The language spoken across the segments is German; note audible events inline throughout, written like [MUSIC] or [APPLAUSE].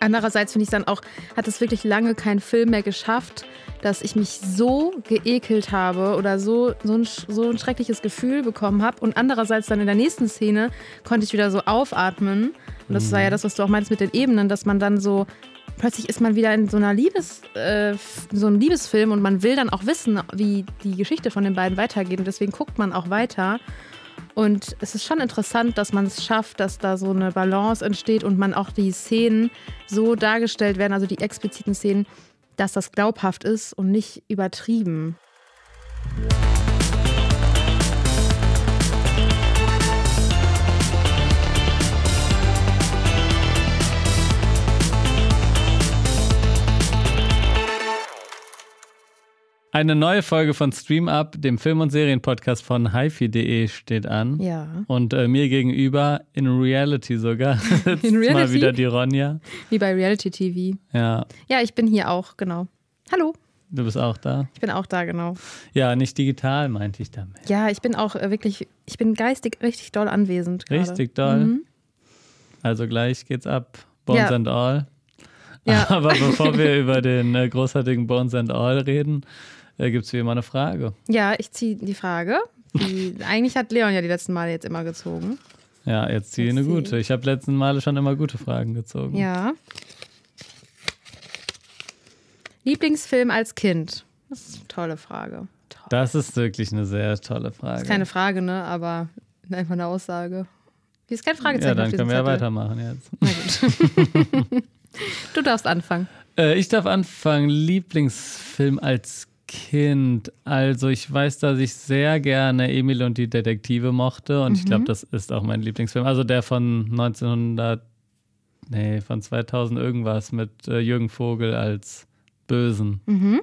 Andererseits finde ich dann auch, hat es wirklich lange kein Film mehr geschafft, dass ich mich so geekelt habe oder so, so, ein, so ein schreckliches Gefühl bekommen habe. Und andererseits dann in der nächsten Szene konnte ich wieder so aufatmen. Und das war ja das, was du auch meinst mit den Ebenen, dass man dann so plötzlich ist man wieder in so einer Liebes, äh, so einem Liebesfilm und man will dann auch wissen, wie die Geschichte von den beiden weitergeht. Und deswegen guckt man auch weiter. Und es ist schon interessant, dass man es schafft, dass da so eine Balance entsteht und man auch die Szenen so dargestellt werden, also die expliziten Szenen, dass das glaubhaft ist und nicht übertrieben. Eine neue Folge von Stream Up, dem Film- und Serienpodcast von hifi.de steht an. Ja. Und äh, mir gegenüber, in Reality sogar, sitzt [LAUGHS] In Reality? mal wieder die Ronja. Wie bei Reality TV. Ja, Ja, ich bin hier auch, genau. Hallo, du bist auch da. ich bin auch da, genau. Ja, nicht digital, meinte ich damit. Ja, ich bin auch äh, wirklich, ich bin geistig richtig doll anwesend. Gerade. Richtig doll. Mhm. Also gleich geht's ab. Bones Ja. and All. Ja. [LAUGHS] Aber bevor wir [LAUGHS] über den äh, großartigen Bones and All reden, äh, gibt es wie immer eine Frage. Ja, ich ziehe die Frage. Die, [LAUGHS] eigentlich hat Leon ja die letzten Male jetzt immer gezogen. Ja, jetzt ziehe Jetzt eine gute. Ich habe letzten Male schon immer gute Fragen gezogen. Ja. Lieblingsfilm als Kind? Das ist eine tolle Frage. Toll. Das ist wirklich eine sehr tolle Frage. ist keine Frage, ne? Aber einfach eine Aussage. Hier ist kein Fragezeichen ja, dann können wir ja weitermachen jetzt. Na gut. [LAUGHS] du darfst anfangen. Äh, ich darf anfangen. Lieblingsfilm als Kind. Also ich weiß, dass ich sehr gerne Emil und die Detektive mochte und ich Mhm. glaube, das ist auch mein Lieblingsfilm. Also der von 1900, nee, von 2000 irgendwas mit äh, Jürgen Vogel als Bösen. Mhm.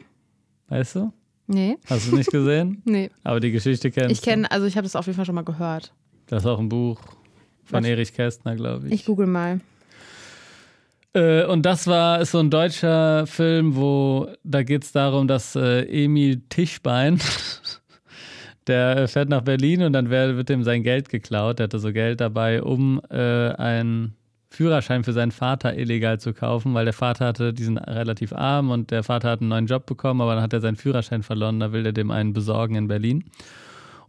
Weißt du? Nee, Hast du nicht gesehen? [LAUGHS] nee. Aber die Geschichte kennst Ich kenne, also ich habe das auf jeden Fall schon mal gehört. Das ist auch ein Buch von Was? Erich Kästner, glaube ich. Ich google mal. Äh, und das war so ein deutscher Film, wo da geht es darum, dass äh, Emil Tischbein, [LAUGHS] der fährt nach Berlin und dann wer- wird ihm sein Geld geklaut. Der hatte so Geld dabei, um äh, einen Führerschein für seinen Vater illegal zu kaufen, weil der Vater hatte, die sind relativ arm und der Vater hat einen neuen Job bekommen, aber dann hat er seinen Führerschein verloren, da will er dem einen besorgen in Berlin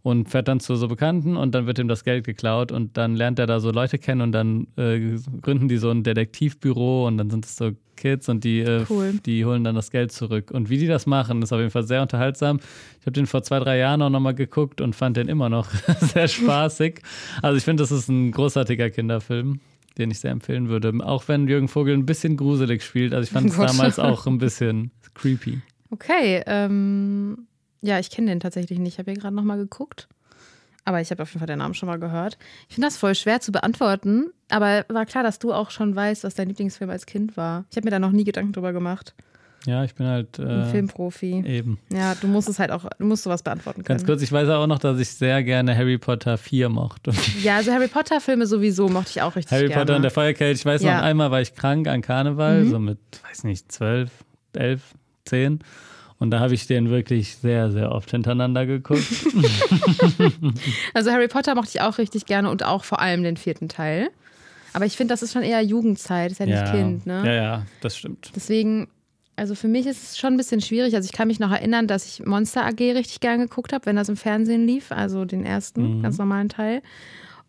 und fährt dann zu so Bekannten und dann wird ihm das Geld geklaut und dann lernt er da so Leute kennen und dann äh, gründen die so ein Detektivbüro und dann sind es so Kids und die, äh, Cool. die holen dann das Geld zurück. Und wie die das machen, ist auf jeden Fall sehr unterhaltsam. Ich habe den vor zwei, drei Jahren auch nochmal geguckt und fand den immer noch [LAUGHS] sehr spaßig. Also ich finde, das ist ein großartiger Kinderfilm, den ich sehr empfehlen würde. Auch wenn Jürgen Vogel ein bisschen gruselig spielt. Also ich fand es [LAUGHS] damals auch ein bisschen creepy. Okay, ähm, ja, ich kenne den tatsächlich nicht. Ich habe hier gerade nochmal geguckt. Aber ich habe auf jeden Fall den Namen schon mal gehört. Ich finde das voll schwer zu beantworten. Aber war klar, dass du auch schon weißt, was dein Lieblingsfilm als Kind war. Ich habe mir da noch nie Gedanken drüber gemacht. Ja, ich bin halt Ein äh, Filmprofi. eben. Ja, du musst es halt auch, du musst sowas beantworten können. Ganz kurz, ich weiß auch noch, dass ich sehr gerne Harry Potter 4 mochte. [LAUGHS] Ja, also Harry Potter Filme sowieso mochte ich auch richtig Harry gerne. Potter und der Feuerkelch. Ich weiß Ja. noch, einmal war ich krank an Karneval, Mhm. so mit, weiß nicht, 12, 11, 10. Und da habe ich den wirklich sehr, sehr oft hintereinander geguckt. [LAUGHS] Also Harry Potter mochte ich auch richtig gerne und auch vor allem den vierten Teil. Aber ich finde, das ist schon eher Jugendzeit, ist ja nicht Kind, ne? Ja, ja, das stimmt. Deswegen, also für mich ist es schon ein bisschen schwierig. Also ich kann mich noch erinnern, dass ich Monster AG richtig gern geguckt habe, wenn das im Fernsehen lief, also den ersten, Mhm. ganz normalen Teil.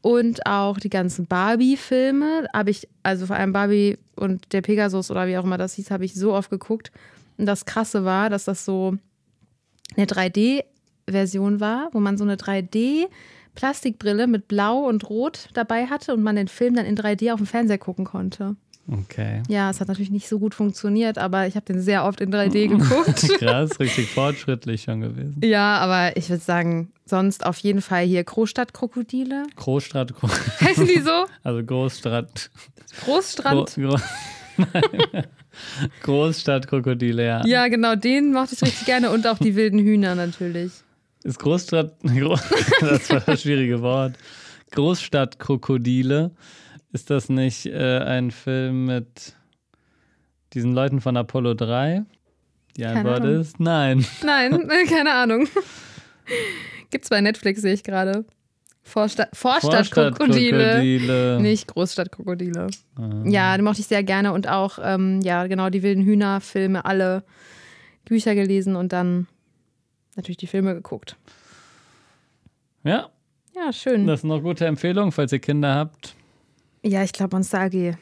Und auch die ganzen Barbie-Filme habe ich, also vor allem Barbie und der Pegasus oder wie auch immer das hieß, habe ich so oft geguckt. Und das Krasse war, dass das so eine 3D-Version war, wo man so eine 3D-Plastikbrille mit Blau und Rot dabei hatte und man den Film dann in 3D auf dem Fernseher gucken konnte. Okay. Ja, es hat natürlich nicht so gut funktioniert, aber ich habe den sehr oft in 3D [LAUGHS] geguckt. Krass, richtig fortschrittlich schon gewesen. ja, aber ich würde sagen, sonst auf jeden Fall hier Großstadtkrokodile. Großstadt, Gro [LAUGHS] Heißen die so? also Großstadt. Großstrand? Gro Gro [LAUGHS] Nein. [LAUGHS] Großstadtkrokodile, ja. Ja, genau, den mochte ich richtig gerne und auch die wilden Hühner natürlich. Ist Großstadt, [LAUGHS] Gro- das war das schwierige Wort. Großstadtkrokodile. Ist das nicht äh, ein Film mit diesen Leuten von Apollo 3? Die Antwort ist nein. Nein, [LAUGHS] keine Ahnung. Gibt's bei Netflix, sehe ich gerade. Vorstadt, Vorstadtkrokodile, Vorstadtkrokodile. nicht Großstadtkrokodile. Ah. Ja, die mochte ich sehr gerne und auch, ähm, ja, genau, die wilden Hühner-Filme, alle Bücher gelesen und dann natürlich die Filme geguckt. Ja, Ja, schön. das sind noch gute Empfehlungen, falls ihr Kinder habt. Ja, ich glaube, Monster AG. Hm,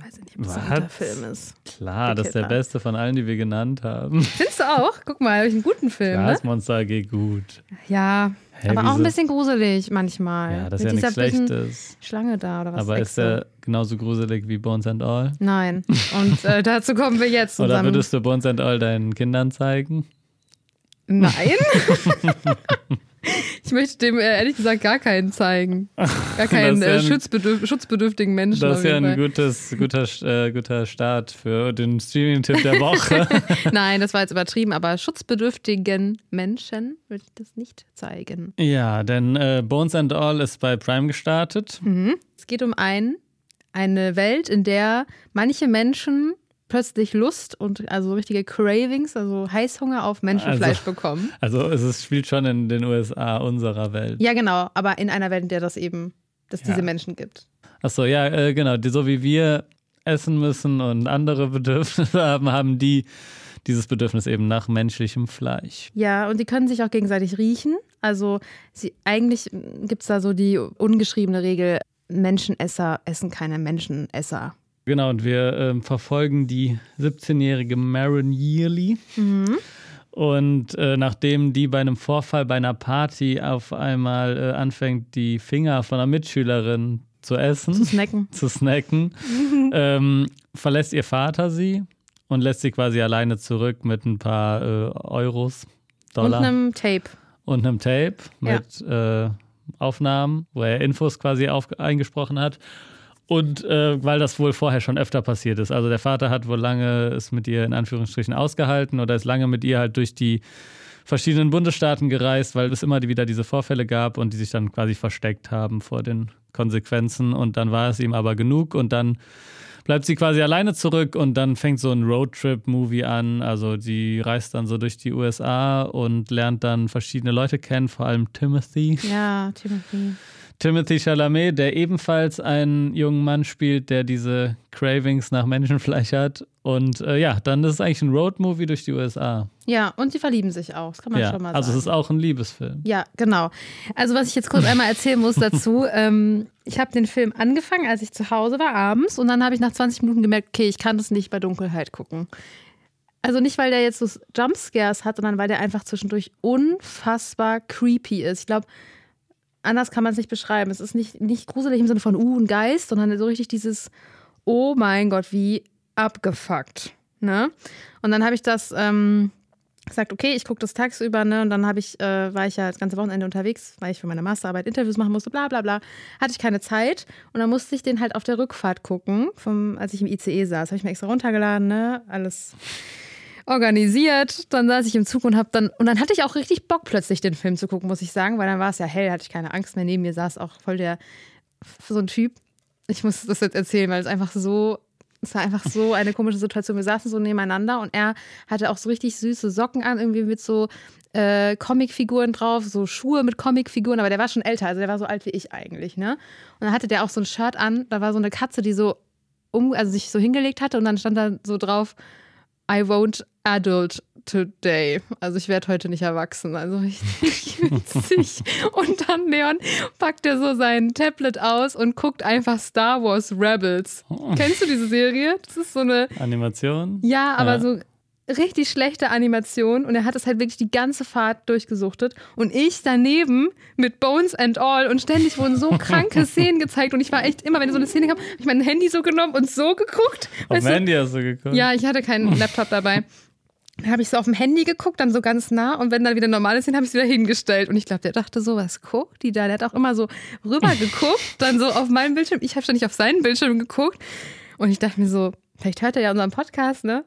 Weiß ich nicht, ob das ein guter Film ist. Klar, das ist der beste von allen, die wir genannt haben. Findest du auch? Guck mal, habe ich einen guten Film, Klar ne? ist Monster AG gut. Ja, Hä, aber auch ein bisschen gruselig manchmal. Ja, das ist ja Mit nichts Schlechtes. Schlange da oder was? Aber ist er genauso gruselig wie Bones and All? Nein. Und äh, [LAUGHS] dazu kommen wir jetzt. zu Oder würdest du Bones and All deinen Kindern zeigen? Nein. [LAUGHS] [LAUGHS] ich möchte dem äh, ehrlich gesagt gar keinen zeigen. Gar [LAUGHS] keinen ja äh, ein- schutzbedürf schutzbedürftigen Menschen. Das ist ja ein gutes, guter, äh, guter Start für den Streaming-Tipp der [LAUGHS] Woche. [LAUGHS] Nein, das war jetzt übertrieben, aber schutzbedürftigen Menschen würde ich das nicht zeigen. ja, denn äh, Bones and All ist bei Prime gestartet. Mhm. Es geht um ein, eine Welt, in der manche Menschen plötzlich Lust und also richtige Cravings, also Heißhunger auf Menschenfleisch Also- bekommen. Also es spielt schon in den USA unserer Welt. Ja, genau, aber in einer Welt, in der das eben, dass Ja. diese Menschen gibt. Achso, ja, äh, genau. Die, so wie wir essen müssen und andere [LAUGHS] Bedürfnisse haben, haben die dieses Bedürfnis eben nach menschlichem Fleisch. Ja, und die können sich auch gegenseitig riechen. Also sie, eigentlich gibt es da so die ungeschriebene Regel, Menschenesser essen keine Menschenesser. Genau, und wir ähm, verfolgen die 17-jährige Maren Yearly. Und äh, nachdem die bei einem Vorfall bei einer Party auf einmal äh, anfängt, die Finger von einer Mitschülerin zu essen, Zu snacken. [LAUGHS] zu snacken, [LAUGHS] ähm, verlässt ihr Vater sie und lässt sie quasi alleine zurück mit ein paar äh, Euros, Dollar Und einem Tape. und einem Tape Ja. mit äh, Aufnahmen, wo er Infos quasi auf, eingesprochen hat. Und äh, weil das wohl vorher schon öfter passiert ist. Also der Vater hat wohl lange es mit ihr in Anführungsstrichen ausgehalten oder ist lange mit ihr halt durch die verschiedenen Bundesstaaten gereist, weil es immer wieder diese Vorfälle gab und die sich dann quasi versteckt haben vor den Konsequenzen. Und dann war es ihm aber genug und dann bleibt sie quasi alleine zurück und dann fängt so ein Roadtrip-Movie an. Also sie reist dann so durch die USA und lernt dann verschiedene Leute kennen, vor allem Timothy. Ja, Timothy. Timothy Chalamet, der ebenfalls einen jungen Mann spielt, der diese Cravings nach Menschenfleisch hat. Und äh, ja, dann ist es eigentlich ein Roadmovie durch die USA. Ja, und sie verlieben sich auch. Das kann man Ja, schon mal also es sagen. ist auch ein Liebesfilm. Ja, genau. Also was ich jetzt kurz einmal erzählen muss dazu, [LAUGHS] ähm, ich habe den Film angefangen, als ich zu Hause war abends und dann habe ich nach 20 Minuten gemerkt, okay, ich kann das nicht bei Dunkelheit gucken. Also nicht, weil der jetzt so Jumpscares hat, sondern weil der einfach zwischendurch unfassbar creepy ist. Ich glaube, anders kann man es nicht beschreiben. Es ist nicht, nicht gruselig im Sinne von, uh, ein Geist, sondern so richtig dieses, oh mein Gott, wie abgefuckt. Ne? Und dann habe ich das ähm, gesagt, okay, ich gucke das tagsüber, ne? Und dann habe ich, äh, war ich ja das ganze Wochenende unterwegs, weil ich für meine Masterarbeit Interviews machen musste, bla bla bla. Hatte ich keine Zeit. Und dann musste ich den halt auf der Rückfahrt gucken, vom, als ich im ICE saß. Habe ich mir extra runtergeladen, ne? Alles organisiert. Dann saß ich im Zug und habe dann, und dann hatte ich auch richtig Bock, plötzlich den Film zu gucken, muss ich sagen, weil dann war es ja hell, hatte ich keine Angst mehr. Neben mir saß auch voll der, so ein Typ. Ich muss das jetzt erzählen, weil es einfach so, es war einfach so eine komische Situation. Wir saßen so nebeneinander und er hatte auch so richtig süße Socken an, irgendwie mit so äh, Comicfiguren drauf, so Schuhe mit Comicfiguren, aber der war schon älter, also der war so alt wie ich eigentlich, ne? Und dann hatte der auch so ein Shirt an, da war so eine Katze, die so um, also sich so hingelegt hatte und dann stand da so drauf, I won't adult today. Also ich werde heute nicht erwachsen. Also richtig witzig. [LAUGHS] Und dann Leon packt er so sein Tablet aus und guckt einfach Star Wars Rebels. Kennst du diese Serie? Das ist so eine, Animation? ja, aber Ja. so richtig schlechte Animation und er hat es halt wirklich die ganze Fahrt durchgesuchtet und ich daneben mit Bones and All und ständig wurden so kranke [LAUGHS] Szenen gezeigt und ich war echt immer, wenn so eine Szene kam, habe ich mein Handy so genommen und so geguckt. Auf du? Handy hast du geguckt? Ja, ich hatte keinen Laptop dabei. Dann habe ich so auf dem Handy geguckt, dann so ganz nah und wenn dann wieder normale sind, habe ich es wieder hingestellt. Und ich glaube, der dachte so, was guckt die da? Der hat auch immer so rüber geguckt, [LAUGHS] dann so auf meinen Bildschirm. Ich habe ständig auf seinen Bildschirm geguckt und ich dachte mir so, vielleicht hört er ja unseren Podcast, ne?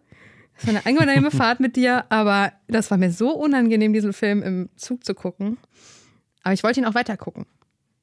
Das war eine angenehme [LAUGHS] Fahrt mit dir, aber das war mir so unangenehm, diesen Film im Zug zu gucken. Aber ich wollte ihn auch weiter gucken.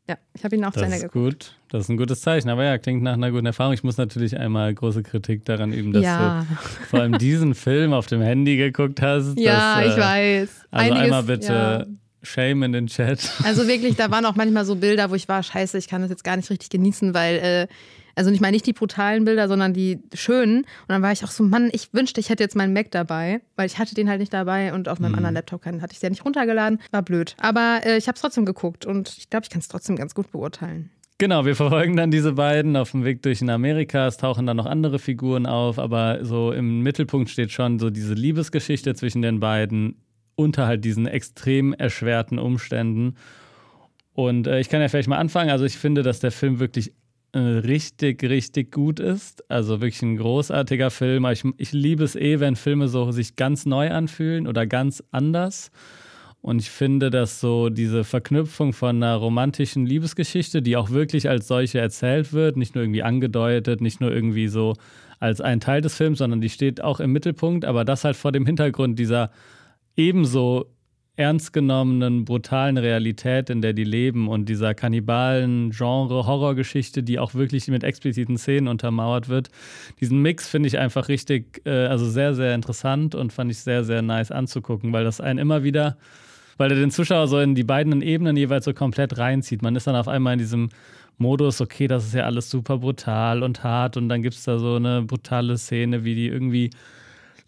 Ja, ich habe ihn auch zu Das Ende ist geguckt. gut. Das ist ein gutes Zeichen. Aber ja, klingt nach einer guten Erfahrung. Ich muss natürlich einmal große Kritik daran üben, dass Ja, du vor allem diesen Film auf dem Handy geguckt hast. ja das, ich äh, weiß. Also Einiges, einmal bitte Shame in den Chat. Also wirklich, da [LAUGHS] waren auch manchmal so Bilder, wo ich war, scheiße, ich kann das jetzt gar nicht richtig genießen, weil, äh, also nicht mal nicht die brutalen Bilder, sondern die schönen. Und dann war ich auch so, Mann, ich wünschte, ich hätte jetzt meinen Mac dabei, weil ich hatte den halt nicht dabei und auf meinem mhm. anderen Laptop hatte ich den ja nicht runtergeladen. War blöd. Aber äh, ich habe es trotzdem geguckt und ich glaube, ich kann es trotzdem ganz gut beurteilen. Genau, wir verfolgen dann diese beiden auf dem Weg durch in Amerika. Es tauchen dann noch andere Figuren auf, aber so im Mittelpunkt steht schon so diese Liebesgeschichte zwischen den beiden unter halt diesen extrem erschwerten Umständen. Und äh, ich kann ja vielleicht mal anfangen. Also ich finde, dass der Film wirklich richtig, richtig gut ist. Also wirklich ein großartiger Film. Ich, ich liebe es eh, wenn Filme so sich ganz neu anfühlen oder ganz anders. Und ich finde, dass so diese Verknüpfung von einer romantischen Liebesgeschichte, die auch wirklich als solche erzählt wird, nicht nur irgendwie angedeutet, nicht nur irgendwie so als ein Teil des Films, sondern die steht auch im Mittelpunkt, aber das halt vor dem Hintergrund dieser ebenso ernst genommenen, brutalen Realität, in der die leben und dieser Kannibalen-Genre-Horrorgeschichte, die auch wirklich mit expliziten Szenen untermauert wird. Diesen Mix finde ich einfach richtig, äh, also sehr, sehr interessant und fand ich sehr, sehr nice anzugucken, weil das einen immer wieder weil er den Zuschauer so in die beiden Ebenen jeweils so komplett reinzieht. Man ist dann auf einmal in diesem Modus, okay, das ist ja alles super brutal und hart und dann gibt es da so eine brutale Szene, wie die irgendwie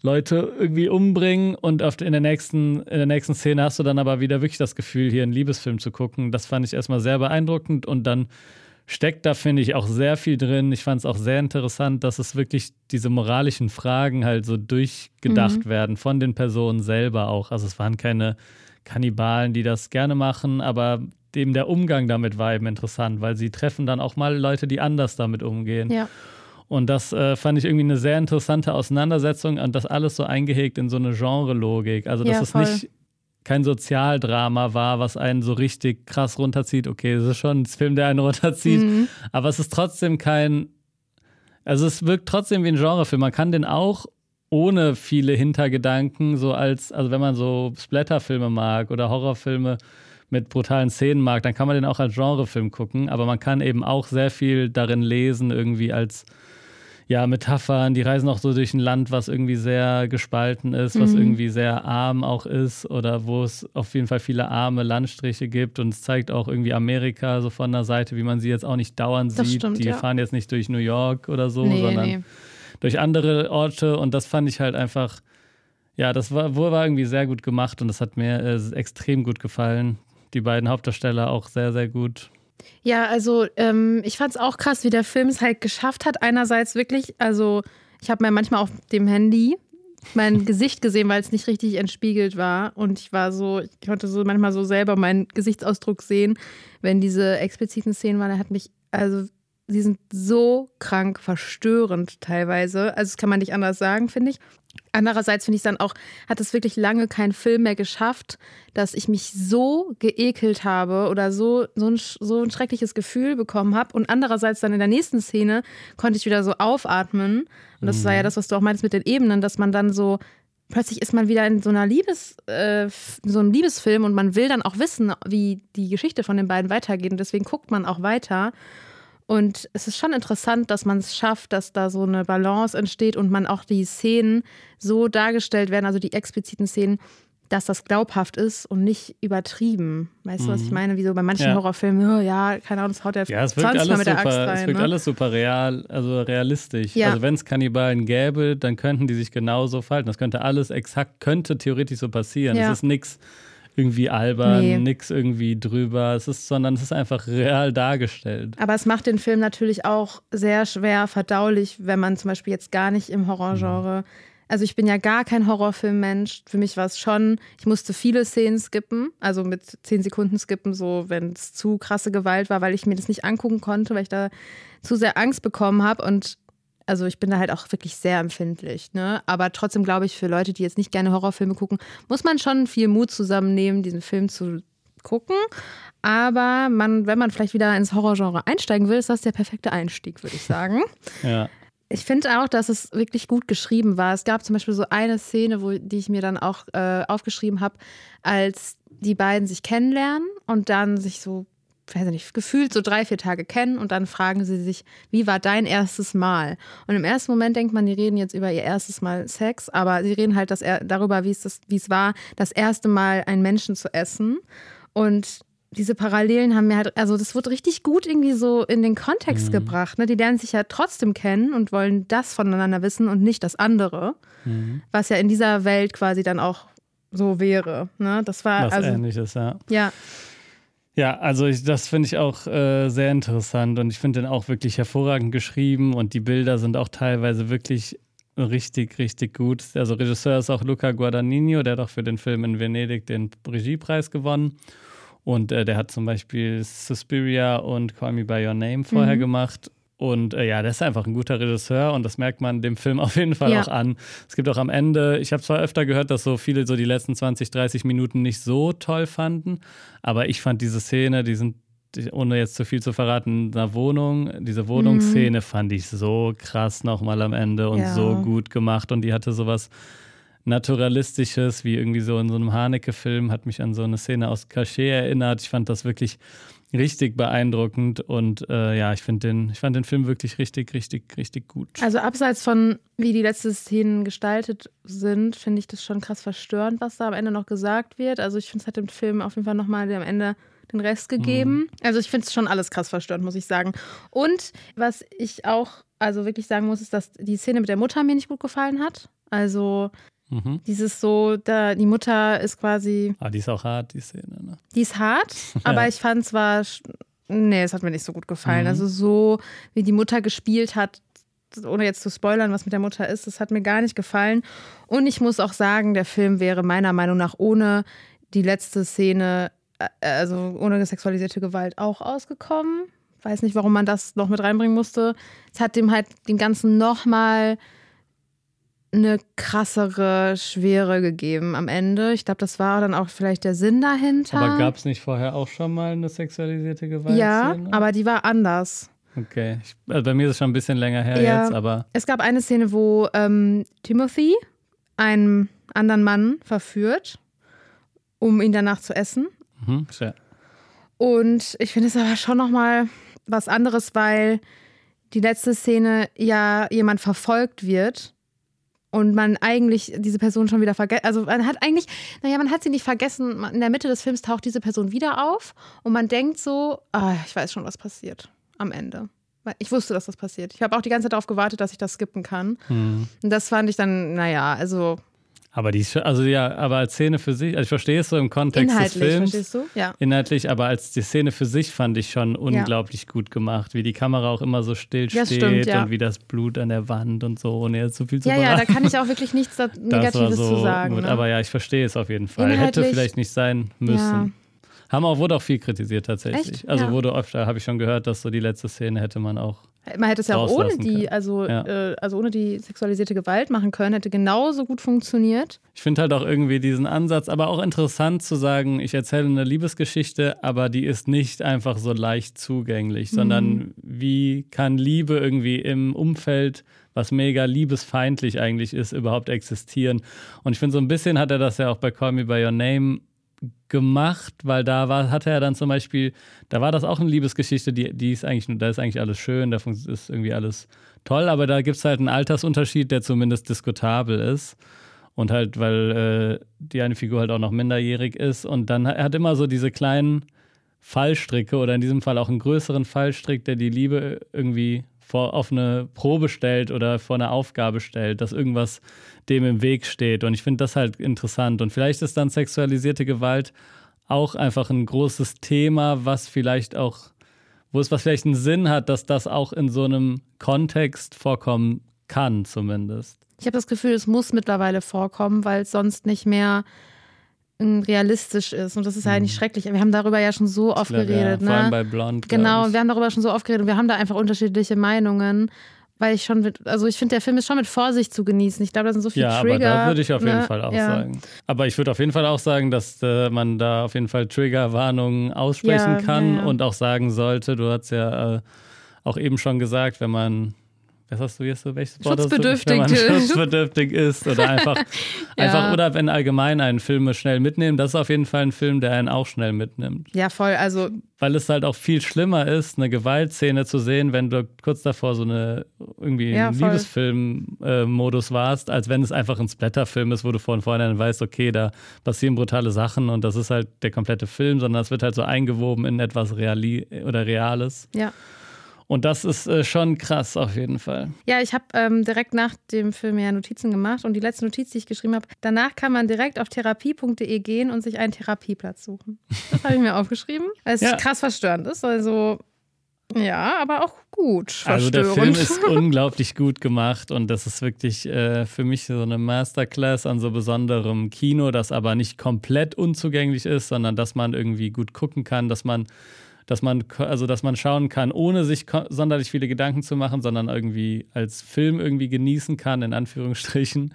Leute irgendwie umbringen und auf, in, der nächsten, in der nächsten Szene hast du dann aber wieder wirklich das Gefühl, hier einen Liebesfilm zu gucken. Das fand ich erstmal sehr beeindruckend und dann steckt da, finde ich, auch sehr viel drin. Ich fand es auch sehr interessant, dass es wirklich diese moralischen Fragen halt so durchgedacht mhm. werden von den Personen selber auch. Also es waren keine Kannibalen, die das gerne machen, aber dem der Umgang damit war eben interessant, weil sie treffen dann auch mal Leute, die anders damit umgehen. Ja. Und das äh, fand ich irgendwie eine sehr interessante Auseinandersetzung und das alles so eingehegt in so eine Genre-Logik. Also, dass ja, es nicht kein Sozialdrama war, was einen so richtig krass runterzieht. Okay, es ist schon ein Film, der einen runterzieht, mhm. aber es ist trotzdem kein. Also, es wirkt trotzdem wie ein Genrefilm. Man kann den auch ohne viele Hintergedanken, so als, also wenn man so Splatterfilme mag oder Horrorfilme mit brutalen Szenen mag, dann kann man den auch als Genrefilm gucken, aber man kann eben auch sehr viel darin lesen, irgendwie als ja, Metaphern, die reisen auch so durch ein Land, was irgendwie sehr gespalten ist, was mhm. irgendwie sehr arm auch ist oder wo es auf jeden Fall viele arme Landstriche gibt und es zeigt auch irgendwie Amerika so von der Seite, wie man sie jetzt auch nicht dauernd das sieht. Stimmt, die ja. fahren jetzt nicht durch New York oder so, nee, sondern nee durch andere Orte und das fand ich halt einfach, ja, das war, war irgendwie sehr gut gemacht und das hat mir äh, extrem gut gefallen. Die beiden Hauptdarsteller auch sehr, sehr gut. Ja, also ähm, ich fand es auch krass, wie der Film es halt geschafft hat. Einerseits wirklich, also ich habe mir manchmal auf dem Handy mein [LAUGHS] Gesicht gesehen, weil es nicht richtig entspiegelt war. Und ich war so, ich konnte so manchmal so selber meinen Gesichtsausdruck sehen, wenn diese expliziten Szenen waren. Er hat mich also sie sind so krank verstörend teilweise. Also das kann man nicht anders sagen, finde ich. Andererseits finde ich dann auch, hat es wirklich lange kein Film mehr geschafft, dass ich mich so geekelt habe oder so, so, ein, so ein schreckliches Gefühl bekommen habe. Und andererseits dann in der nächsten Szene konnte ich wieder so aufatmen. Und das mhm. war ja mhm. das, was du auch meintest mit den Ebenen, dass man dann so plötzlich ist man wieder in so einer Liebes, äh, so einem Liebesfilm und man will dann auch wissen, wie die Geschichte von den beiden weitergeht. Und deswegen guckt man auch weiter. Und es ist schon interessant, dass man es schafft, dass da so eine Balance entsteht und man auch die Szenen so dargestellt werden, also die expliziten Szenen, dass das glaubhaft ist und nicht übertrieben. Weißt mhm. du, was ich mhm. meine? Wie so bei manchen ja. Horrorfilmen, oh, ja, keine Ahnung, das haut der ja, es wirkt alles mit der super, Axt rein. Es wirkt ne? alles super real, also realistisch. Ja. Also wenn es Kannibalen gäbe, dann könnten die sich genauso verhalten. Das könnte alles exakt, könnte theoretisch so passieren. Es ist nichts irgendwie albern, nee. nix irgendwie drüber. Es ist, sondern es ist einfach real dargestellt. Aber es macht den Film natürlich auch sehr schwer verdaulich, wenn man zum Beispiel jetzt gar nicht im Horrorgenre. Mhm. Also ich bin ja gar kein Horrorfilmmensch. Für mich war es schon, ich musste viele Szenen skippen, also mit zehn Sekunden skippen, so wenn es zu krasse Gewalt war, weil ich mir das nicht angucken konnte, weil ich da zu sehr Angst bekommen habe. Und also ich bin da halt auch wirklich sehr empfindlich. Ne? Aber trotzdem glaube ich, für Leute, die jetzt nicht gerne Horrorfilme gucken, muss man schon viel Mut zusammennehmen, diesen Film zu gucken. Aber man, wenn man vielleicht wieder ins Horrorgenre einsteigen will, ist das der perfekte Einstieg, würde ich sagen. [LAUGHS] ja. Ich finde auch, dass es wirklich gut geschrieben war. Es gab zum Beispiel so eine Szene, wo, die ich mir dann auch äh, aufgeschrieben habe, als die beiden sich kennenlernen und dann sich so weiß nicht, gefühlt so drei, vier Tage kennen und dann fragen sie sich, wie war dein erstes Mal? Und im ersten Moment denkt man, die reden jetzt über ihr erstes Mal Sex, aber sie reden halt das, darüber, wie es, das, wie es war, das erste Mal einen Menschen zu essen. Und diese Parallelen haben mir halt, also das wird richtig gut irgendwie so in den Kontext mhm. gebracht. Ne? Die lernen sich ja trotzdem kennen und wollen das voneinander wissen und nicht das andere, mhm. was ja in dieser Welt quasi dann auch so wäre. Ne? Das war was also, ähnliches, ja. Ja. Ja, also ich, das finde ich auch äh, sehr interessant und ich finde den auch wirklich hervorragend geschrieben und die Bilder sind auch teilweise wirklich richtig, richtig gut. Also Regisseur ist auch Luca Guadagnino, der hat auch für den Film in Venedig den Regiepreis gewonnen. Und äh, der hat zum Beispiel Suspiria und Call Me By Your Name vorher mhm. gemacht. Und äh, ja, der ist einfach ein guter Regisseur und das merkt man dem Film [LAUGHS] auf jeden Fall ja. auch an. Es gibt auch am Ende, ich habe zwar öfter gehört, dass so viele so die letzten 20, 30 Minuten nicht so toll fanden, aber ich fand diese Szene, die sind, ohne jetzt zu viel zu verraten, in einer Wohnung, diese Wohnungsszene mhm. fand ich so krass nochmal am Ende und ja. so gut gemacht und die hatte sowas Naturalistisches, wie irgendwie so in so einem Haneke-Film, hat mich an so eine Szene aus Cachet erinnert. Ich fand das wirklich richtig beeindruckend und äh, ja, ich finde den, ich fand den Film wirklich richtig, richtig, richtig gut. Also abseits von wie die letzten Szenen gestaltet sind, finde ich das schon krass verstörend, was da am Ende noch gesagt wird. Also ich finde, es hat dem Film auf jeden Fall nochmal am Ende den Rest gegeben. Mhm. Also ich finde es schon alles krass verstörend, muss ich sagen. Und was ich auch also wirklich sagen muss, ist, dass die Szene mit der Mutter mir nicht gut gefallen hat. Also Mhm. Dieses so, da, die Mutter ist quasi. Ah, die ist auch hart, die Szene, ne? Die ist hart, [LAUGHS] aber ja. ich fand zwar. Nee, es hat mir nicht so gut gefallen. Mhm. Also, so wie die Mutter gespielt hat, ohne jetzt zu spoilern, was mit der Mutter ist, das hat mir gar nicht gefallen. Und ich muss auch sagen, der Film wäre meiner Meinung nach ohne die letzte Szene, äh, also ohne sexualisierte Gewalt auch ausgekommen. Weiß nicht, warum man das noch mit reinbringen musste. Es hat dem halt den Ganzen nochmal eine krassere Schwere gegeben am Ende. Ich glaube, das war dann auch vielleicht der Sinn dahinter. Aber gab es nicht vorher auch schon mal eine sexualisierte Gewalt? Ja, aber die war anders. Okay, ich, also bei mir ist es schon ein bisschen länger her ja. jetzt, aber. Es gab eine Szene, wo ähm, Timothy einen anderen Mann verführt, um ihn danach zu essen. Mhm, sehr. Und ich finde es aber schon nochmal was anderes, weil die letzte Szene ja jemand verfolgt wird und man eigentlich diese Person schon wieder vergessen, also man hat eigentlich, naja, man hat sie nicht vergessen, in der Mitte des Films taucht diese Person wieder auf und man denkt so, ah, ich weiß schon, was passiert am Ende. Ich wusste, dass das passiert. Ich habe auch die ganze Zeit darauf gewartet, dass ich das skippen kann. Mhm. Und das fand ich dann, naja, also aber die, also ja, aber als Szene für sich, also ich verstehe es so im Kontext Inhaltlich, des Films. Verstehst du? Ja. Inhaltlich, aber als die Szene für sich fand ich schon unglaublich ja. gut gemacht, wie die Kamera auch immer so still steht stimmt, ja. und wie das Blut an der Wand und so, ohne jetzt zu viel zu Ja, ja, da kann ich auch wirklich nichts [LAUGHS] Negatives so zu sagen. Ne? Aber ja, ich verstehe es auf jeden Fall. Hätte vielleicht nicht sein müssen. Haben auch, wurde auch viel kritisiert tatsächlich. Echt? Also wurde öfter, habe ich schon gehört, dass so die letzte Szene hätte man auch man hätte es ja auch ohne die, also, ja. äh, also ohne die sexualisierte Gewalt machen können, hätte genauso gut funktioniert. Ich finde halt auch irgendwie diesen Ansatz, aber auch interessant zu sagen, ich erzähle eine Liebesgeschichte, aber die ist nicht einfach so leicht zugänglich, mhm. sondern wie kann Liebe irgendwie im Umfeld, was mega liebesfeindlich eigentlich ist, überhaupt existieren? Und ich finde, so ein bisschen hat er das ja auch bei Call Me By Your Name gemacht, weil da war, hatte er dann zum Beispiel, da war das auch eine Liebesgeschichte, die, die ist eigentlich, da ist eigentlich alles schön, da ist irgendwie alles toll, aber da gibt es halt einen Altersunterschied, der zumindest diskutabel ist. Und halt, weil äh, die eine Figur halt auch noch minderjährig ist. Und dann er hat immer so diese kleinen Fallstricke oder in diesem Fall auch einen größeren Fallstrick, der die Liebe irgendwie vor, auf eine Probe stellt oder vor eine Aufgabe stellt, dass irgendwas dem im Weg steht. Und ich finde das halt interessant. Und vielleicht ist dann sexualisierte Gewalt auch einfach ein großes Thema, was vielleicht auch, wo es was vielleicht einen Sinn hat, dass das auch in so einem Kontext vorkommen kann, zumindest. Ich habe das Gefühl, es muss mittlerweile vorkommen, weil es sonst nicht mehr realistisch ist. Und das ist ja eigentlich mhm. schrecklich. Wir haben darüber ja schon so oft geredet. Ja, vor ne? allem bei Blond. Genau, wir haben darüber schon so oft geredet. Wir haben da einfach unterschiedliche Meinungen. Weil ich schon mit, also ich finde, der Film ist schon mit Vorsicht zu genießen. Ich glaube, da sind so viele ja, Trigger. Ja, aber da würde ich auf ne? jeden Fall auch ja. sagen. Aber ich würde auf jeden Fall auch sagen, dass äh, man da auf jeden Fall Triggerwarnungen aussprechen ja, kann und auch sagen sollte, du hast ja äh, auch eben schon gesagt, wenn man was hast du jetzt so, welches Wort hast du? Schutzbedürftig. Wenn man [LAUGHS] [LAUGHS] schutzbedürftig ist oder einfach, [LAUGHS] Ja. einfach, oder wenn allgemein einen Film schnell mitnehmen, das ist auf jeden Fall ein Film, der einen auch schnell mitnimmt. Ja, voll. Also, Weil es halt auch viel schlimmer ist, eine Gewaltszene zu sehen, wenn du kurz davor so eine irgendwie Ja. Liebesfilm-Modus warst, als wenn es einfach ein Splatterfilm ist, wo du von vornherein weißt, okay, da passieren brutale Sachen und das ist halt der komplette Film, sondern es wird halt so eingewoben in etwas Reali oder Reales. ja. Und das ist äh, schon krass auf jeden Fall. Ja, ich habe ähm, direkt nach dem Film ja Notizen gemacht und die letzte Notiz, die ich geschrieben habe, danach kann man direkt auf therapie.de gehen und sich einen Therapieplatz suchen. Das habe ich mir [LAUGHS] aufgeschrieben, weil es Ja. krass verstörend ist. Also, ja, aber auch gut Also der Film verstörend. ist [LAUGHS] unglaublich gut gemacht und das ist wirklich äh, für mich so eine Masterclass an so besonderem Kino, das aber nicht komplett unzugänglich ist, sondern dass man irgendwie gut gucken kann, dass man dass man also dass man schauen kann, ohne sich sonderlich viele Gedanken zu machen, sondern irgendwie als Film irgendwie genießen kann in Anführungsstrichen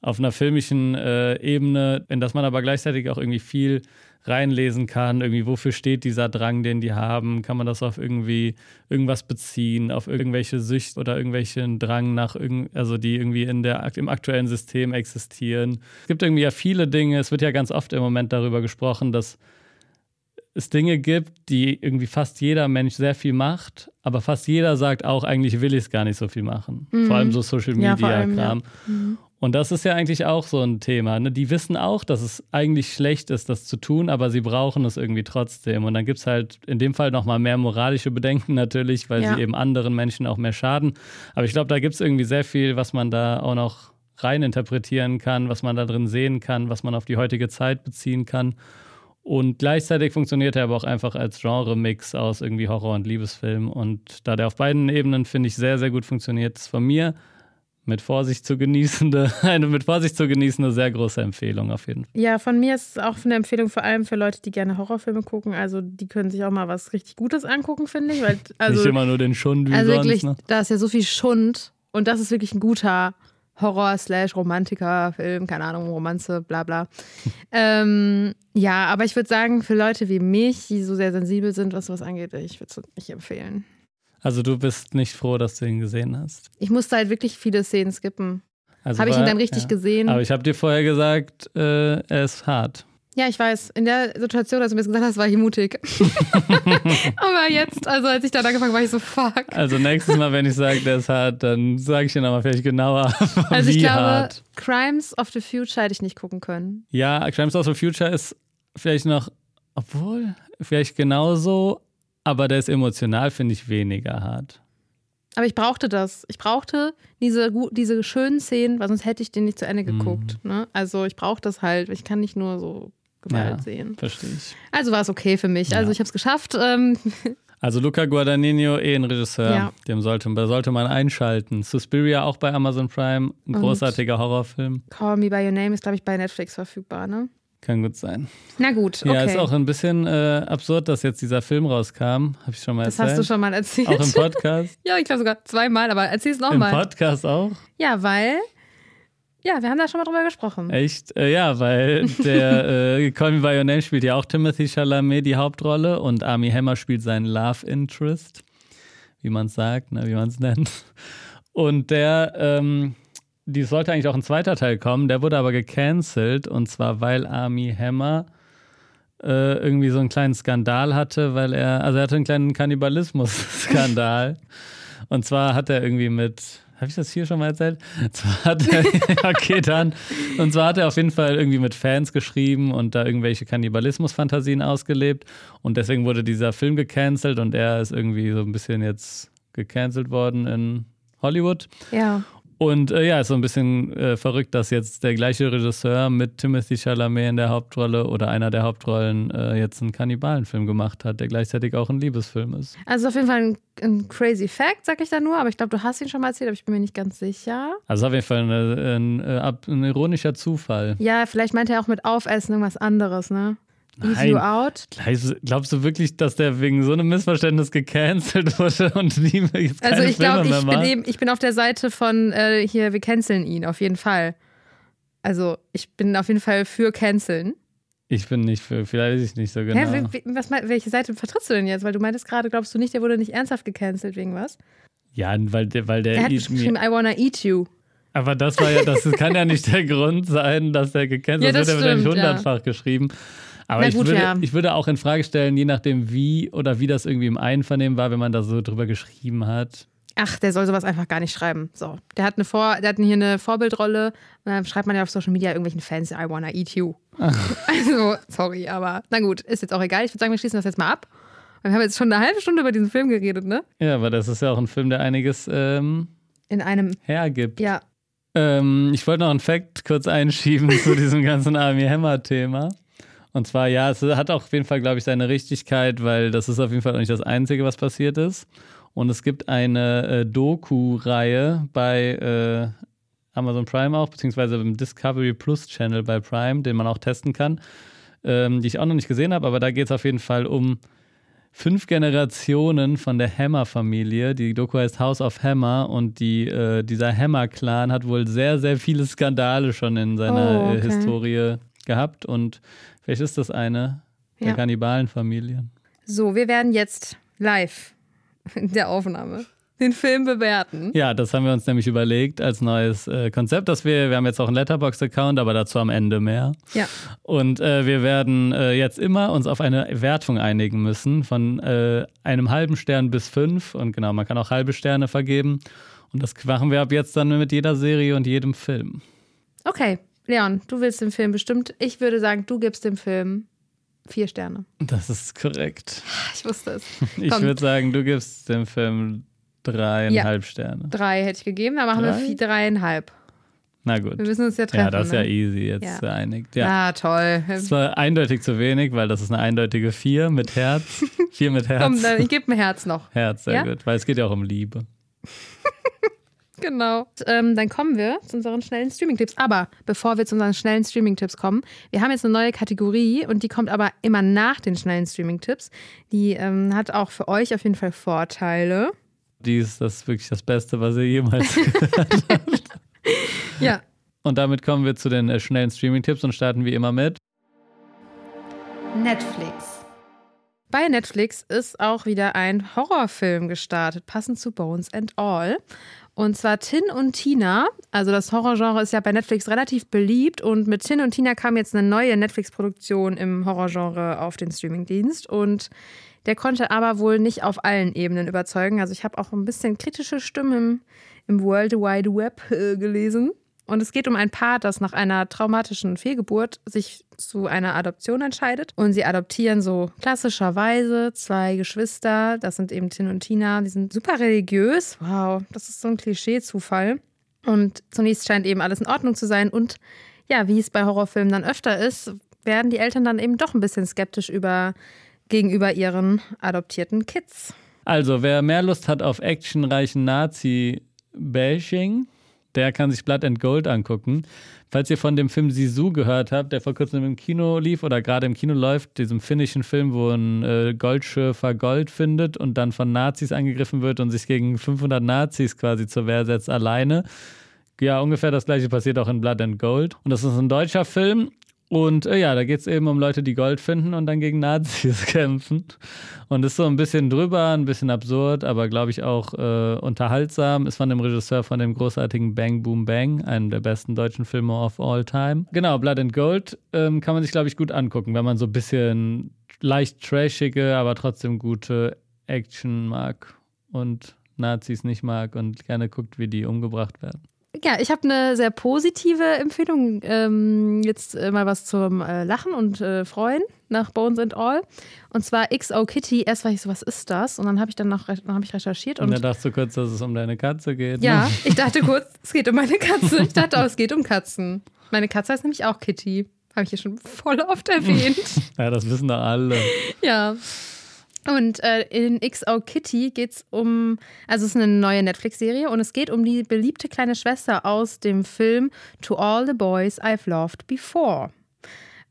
auf einer filmischen äh, Ebene, in das man aber gleichzeitig auch irgendwie viel reinlesen kann, irgendwie wofür steht dieser Drang, den die haben, kann man das auf irgendwie irgendwas beziehen, auf irgendwelche Süchte oder irgendwelchen Drang nach also die irgendwie in der im aktuellen System existieren. Es gibt irgendwie ja viele Dinge, es wird ja ganz oft im Moment darüber gesprochen, dass es Dinge gibt, die irgendwie fast jeder Mensch sehr viel macht, aber fast jeder sagt auch, eigentlich will ich es gar nicht so viel machen. Vor allem so Social Ja, Media vor allem, ja. Kram. Und das ist ja eigentlich auch so ein Thema. Ne? Die wissen auch, dass es eigentlich schlecht ist, das zu tun, aber sie brauchen es irgendwie trotzdem. Und dann gibt es halt in dem Fall nochmal mehr moralische Bedenken natürlich, weil Ja. sie eben anderen Menschen auch mehr schaden. Aber ich glaube, da gibt es irgendwie sehr viel, was man da auch noch reininterpretieren kann, was man da drin sehen kann, was man auf die heutige Zeit beziehen kann. Und gleichzeitig funktioniert er aber auch einfach als Genre-Mix aus irgendwie Horror- und Liebesfilm. Und da der auf beiden Ebenen, finde ich, sehr, sehr gut funktioniert, ist von mir mit Vorsicht zu genießende, [LAUGHS] eine mit Vorsicht zu genießende, sehr große Empfehlung auf jeden Fall. Ja, von mir ist es auch eine Empfehlung, vor allem für Leute, die gerne Horrorfilme gucken. Also, die können sich auch mal was richtig Gutes angucken, finde ich. Weil, [LAUGHS] also, Nicht immer nur den Schund wie Also sonst. wirklich, ne? da ist ja so viel Schund und das ist wirklich ein guter Horror-Romantiker-Film, keine Ahnung, Romanze, bla bla. [LAUGHS] ähm, ja, aber ich würde sagen, für Leute wie mich, die so sehr sensibel sind, was sowas angeht, ich würde es nicht empfehlen. Also du bist nicht froh, dass du ihn gesehen hast. Ich musste halt wirklich viele Szenen skippen. Also Habe ich ihn dann richtig ja. gesehen? Aber ich habe dir vorher gesagt, äh, er ist hart. Ja, ich weiß. In der Situation, als du mir das gesagt hast, war ich mutig. [LAUGHS] aber jetzt, also als ich dann angefangen habe, war ich so, fuck. Also nächstes Mal, wenn ich sage, der ist hart, dann sage ich dir nochmal vielleicht genauer, [LAUGHS] Also ich glaube, hart. Crimes of the Future hätte ich nicht gucken können. Ja, Crimes of the Future ist vielleicht noch, obwohl, vielleicht genauso, aber der ist emotional, finde ich, weniger hart. Aber ich brauchte das. Ich brauchte diese, diese schönen Szenen, weil sonst hätte ich den nicht zu Ende geguckt. Ne? Also ich brauche das halt. Ich kann nicht nur so Gewalt Ja. sehen. Verstehe ich. Also war es okay für mich. Also Ja. ich habe es geschafft. Ähm, [LAUGHS] Also Luca Guadagnino, eh ein Regisseur, Ja. dem sollte, sollte man einschalten. Suspiria auch bei Amazon Prime, ein Und- großartiger Horrorfilm. Call Me By Your Name ist, glaube ich, bei Netflix verfügbar. Ne? Kann gut sein. Na gut, okay. Ja, ist auch ein bisschen äh, absurd, dass jetzt dieser Film rauskam. Habe ich schon mal das erzählt. hast du schon mal erzählt. Auch im Podcast? [LAUGHS] ja, ich glaube sogar zweimal, aber erzähl es Im nochmal. Podcast auch? Ja, weil. Ja, wir haben da schon mal drüber gesprochen. Echt? Äh, ja, weil der [LAUGHS] äh, Call Me By Your Name spielt ja auch Timothy Chalamet die Hauptrolle und Army Hammer spielt seinen Love Interest, wie man es sagt, ne, wie man es nennt. Und der, ähm, die sollte eigentlich auch ein zweiter Teil kommen, der wurde aber gecancelt und zwar, weil Army Hammer äh, irgendwie so einen kleinen Skandal hatte, weil er, also er hatte einen kleinen Kannibalismus-Skandal. [LAUGHS] Und zwar hat er irgendwie mit, habe ich das hier schon mal erzählt? Er, [LAUGHS] okay, dann. Und zwar hat er auf jeden Fall irgendwie mit Fans geschrieben und da irgendwelche Kannibalismus-Fantasien ausgelebt. Und deswegen wurde dieser Film gecancelt und er ist irgendwie so ein bisschen jetzt gecancelt worden in Hollywood. Ja. Und äh, ja, ist so ein bisschen äh, verrückt, dass jetzt der gleiche Regisseur mit Timothy Chalamet in der Hauptrolle oder einer der Hauptrollen äh, jetzt einen Kannibalenfilm gemacht hat, der gleichzeitig auch ein Liebesfilm ist. Also auf jeden Fall ein, ein crazy Fact, sag ich da nur, aber ich glaube, du hast ihn schon mal erzählt, aber ich bin mir nicht ganz sicher. Also auf jeden Fall eine, ein, äh, ab- ein ironischer Zufall. Ja, vielleicht meint er auch mit Aufessen irgendwas anderes, ne? Nein. you out. Glaubst, glaubst du wirklich, dass der wegen so einem Missverständnis gecancelt wurde [LAUGHS] und nie mehr jetzt Also ich glaube, ich bin eben, ich bin auf der Seite von äh, hier, wir canceln ihn, auf jeden Fall. Also ich bin auf jeden Fall für canceln. Ich bin nicht für, vielleicht weiß ich nicht so genau. Hä, was, welche Seite vertrittst du denn jetzt? Weil du meintest gerade, glaubst du nicht, der wurde nicht ernsthaft gecancelt wegen was? Ja, weil der, weil der Er hat geschrieben, I wanna eat you. Aber das war ja, das kann ja nicht der [LAUGHS] Grund sein, dass der gecancelt Ja, wird. das Der wird ja nicht stimmt, ja. hundertfach geschrieben. Aber Na ich, gut, würde, ja. ich würde auch in Frage stellen, je nachdem wie oder wie das irgendwie im Einvernehmen war, wenn man da so drüber geschrieben hat. Ach, der soll sowas einfach gar nicht schreiben. So, der hat eine Vor, der hat hier eine Vorbildrolle. Und dann schreibt man ja auf Social Media irgendwelchen Fans, I wanna eat you. [LAUGHS] also, sorry, aber na gut, ist jetzt auch egal. Ich würde sagen, wir schließen das jetzt mal ab. Wir haben jetzt schon eine halbe Stunde über diesen Film geredet, ne? Ja, aber das ist ja auch ein Film, der einiges ähm, In einem, hergibt. ja, Ähm, ich wollte noch einen Fact kurz einschieben [LAUGHS] zu diesem ganzen Army Hammer-Thema. Und zwar, ja, es hat auch auf jeden Fall, glaube ich, seine Richtigkeit, weil das ist auf jeden Fall auch nicht das Einzige, was passiert ist. Und es gibt eine äh, Doku-Reihe bei äh, Amazon Prime auch, beziehungsweise im Discovery Plus Channel bei Prime, den man auch testen kann, ähm, die ich auch noch nicht gesehen habe, aber da geht es auf jeden Fall um fünf Generationen von der Hammer-Familie. Die Doku heißt House of Hammer und die, äh, dieser Hammer-Clan hat wohl sehr, sehr viele Skandale schon in seiner Oh, äh, okay. Historie gehabt. Und vielleicht ist das eine der Ja. Kannibalenfamilien. So, wir werden jetzt live in [LAUGHS] der Aufnahme den Film bewerten. Ja, das haben wir uns nämlich überlegt als neues äh, Konzept, dass wir, wir haben jetzt auch einen Letterboxd-Account, aber dazu am Ende mehr. Ja. Und äh, wir werden äh, jetzt immer uns auf eine Wertung einigen müssen, von äh, einem halben Stern bis fünf. Und genau, man kann auch halbe Sterne vergeben. Und das machen wir ab jetzt dann mit jeder Serie und jedem Film. Okay, Leon, du willst den Film bestimmt. Ich würde sagen, du gibst dem Film vier Sterne. Das ist korrekt. Ich wusste es. [LAUGHS] Ich würde sagen, du gibst dem Film dreieinhalb Sterne. Drei hätte ich gegeben, da machen wir Drei? vier, dreieinhalb. Na gut. Wir müssen uns ja treffen. Ja, das ist ja ne? easy, jetzt Ja. geeinigt. Ja. Ah, toll. Das war eindeutig zu wenig, weil das ist eine eindeutige vier mit Herz. [LAUGHS] Vier mit Herz. Komm, dann, ich gebe ein Herz noch. [LAUGHS] Herz, sehr Ja? gut. Weil es geht ja auch um Liebe. Genau. Und, ähm, dann kommen wir zu unseren schnellen Streaming-Tipps. Aber bevor wir zu unseren schnellen Streaming-Tipps kommen, wir haben jetzt eine neue Kategorie und die kommt aber immer nach den schnellen Streaming-Tipps. Die ähm, hat auch für euch auf jeden Fall Vorteile. Die ist das wirklich das Beste, was ihr jemals [LAUGHS] gehört habt. Ja. Und damit kommen wir zu den äh, schnellen Streaming-Tipps und starten wie immer mit. Netflix. Bei Netflix ist auch wieder ein Horrorfilm gestartet, passend zu Bones and All. Und zwar Tin und Tina. Also das Horrorgenre ist ja bei Netflix relativ beliebt und mit Tin und Tina kam jetzt eine neue Netflix-Produktion im Horrorgenre auf den Streamingdienst und der konnte aber wohl nicht auf allen Ebenen überzeugen. Also ich habe auch ein bisschen kritische Stimmen im, im World Wide Web äh, gelesen. Und es geht um ein Paar, das nach einer traumatischen Fehlgeburt sich zu einer Adoption entscheidet. Und sie adoptieren so klassischerweise zwei Geschwister. Das sind eben Tin und Tina. Die sind super religiös. Wow, das ist so ein Klischee-Zufall. Und zunächst scheint eben alles in Ordnung zu sein. Und ja, wie es bei Horrorfilmen dann öfter ist, werden die Eltern dann eben doch ein bisschen skeptisch über, gegenüber ihren adoptierten Kids. Also, wer mehr Lust hat auf actionreichen Nazi-Bashing, der kann sich Blood and Gold angucken. Falls ihr von dem Film Sisu gehört habt, der vor kurzem im Kino lief oder gerade im Kino läuft, diesem finnischen Film, wo ein äh, Goldschürfer Gold findet und dann von Nazis angegriffen wird und sich gegen 500 Nazis quasi zur Wehr setzt alleine. Ja, ungefähr das gleiche passiert auch in Blood and Gold. Und das ist ein deutscher Film. Und äh, ja, da geht es eben um Leute, die Gold finden und dann gegen Nazis [LAUGHS] kämpfen. Und ist so ein bisschen drüber, ein bisschen absurd, aber glaube ich auch äh, unterhaltsam. Ist von dem Regisseur von dem großartigen Bang Boom Bang, einem der besten deutschen Filme of all time. Genau, Blood and Gold ähm, kann man sich, glaube ich, gut angucken, wenn man so ein bisschen leicht trashige, aber trotzdem gute Action mag und Nazis nicht mag und gerne guckt, wie die umgebracht werden. Ja, ich habe eine sehr positive Empfehlung. Ähm, jetzt äh, mal was zum äh, Lachen und äh, Freuen nach Bones and All. Und zwar XO Kitty. Erst war ich so, was ist das? Und dann habe ich dann noch dann hab ich recherchiert Und und dann dachtest du kurz, dass es um deine Katze geht. ja, Ne? ich dachte [LAUGHS] kurz, es geht um meine Katze. Ich dachte auch, es geht um Katzen. Meine Katze heißt nämlich auch Kitty. Habe ich hier schon voll oft erwähnt. Ja, das wissen doch alle. Ja. Und äh, in XO Kitty geht es um, also es ist eine neue Netflix-Serie und es geht um die beliebte kleine Schwester aus dem Film To All the Boys I've Loved Before.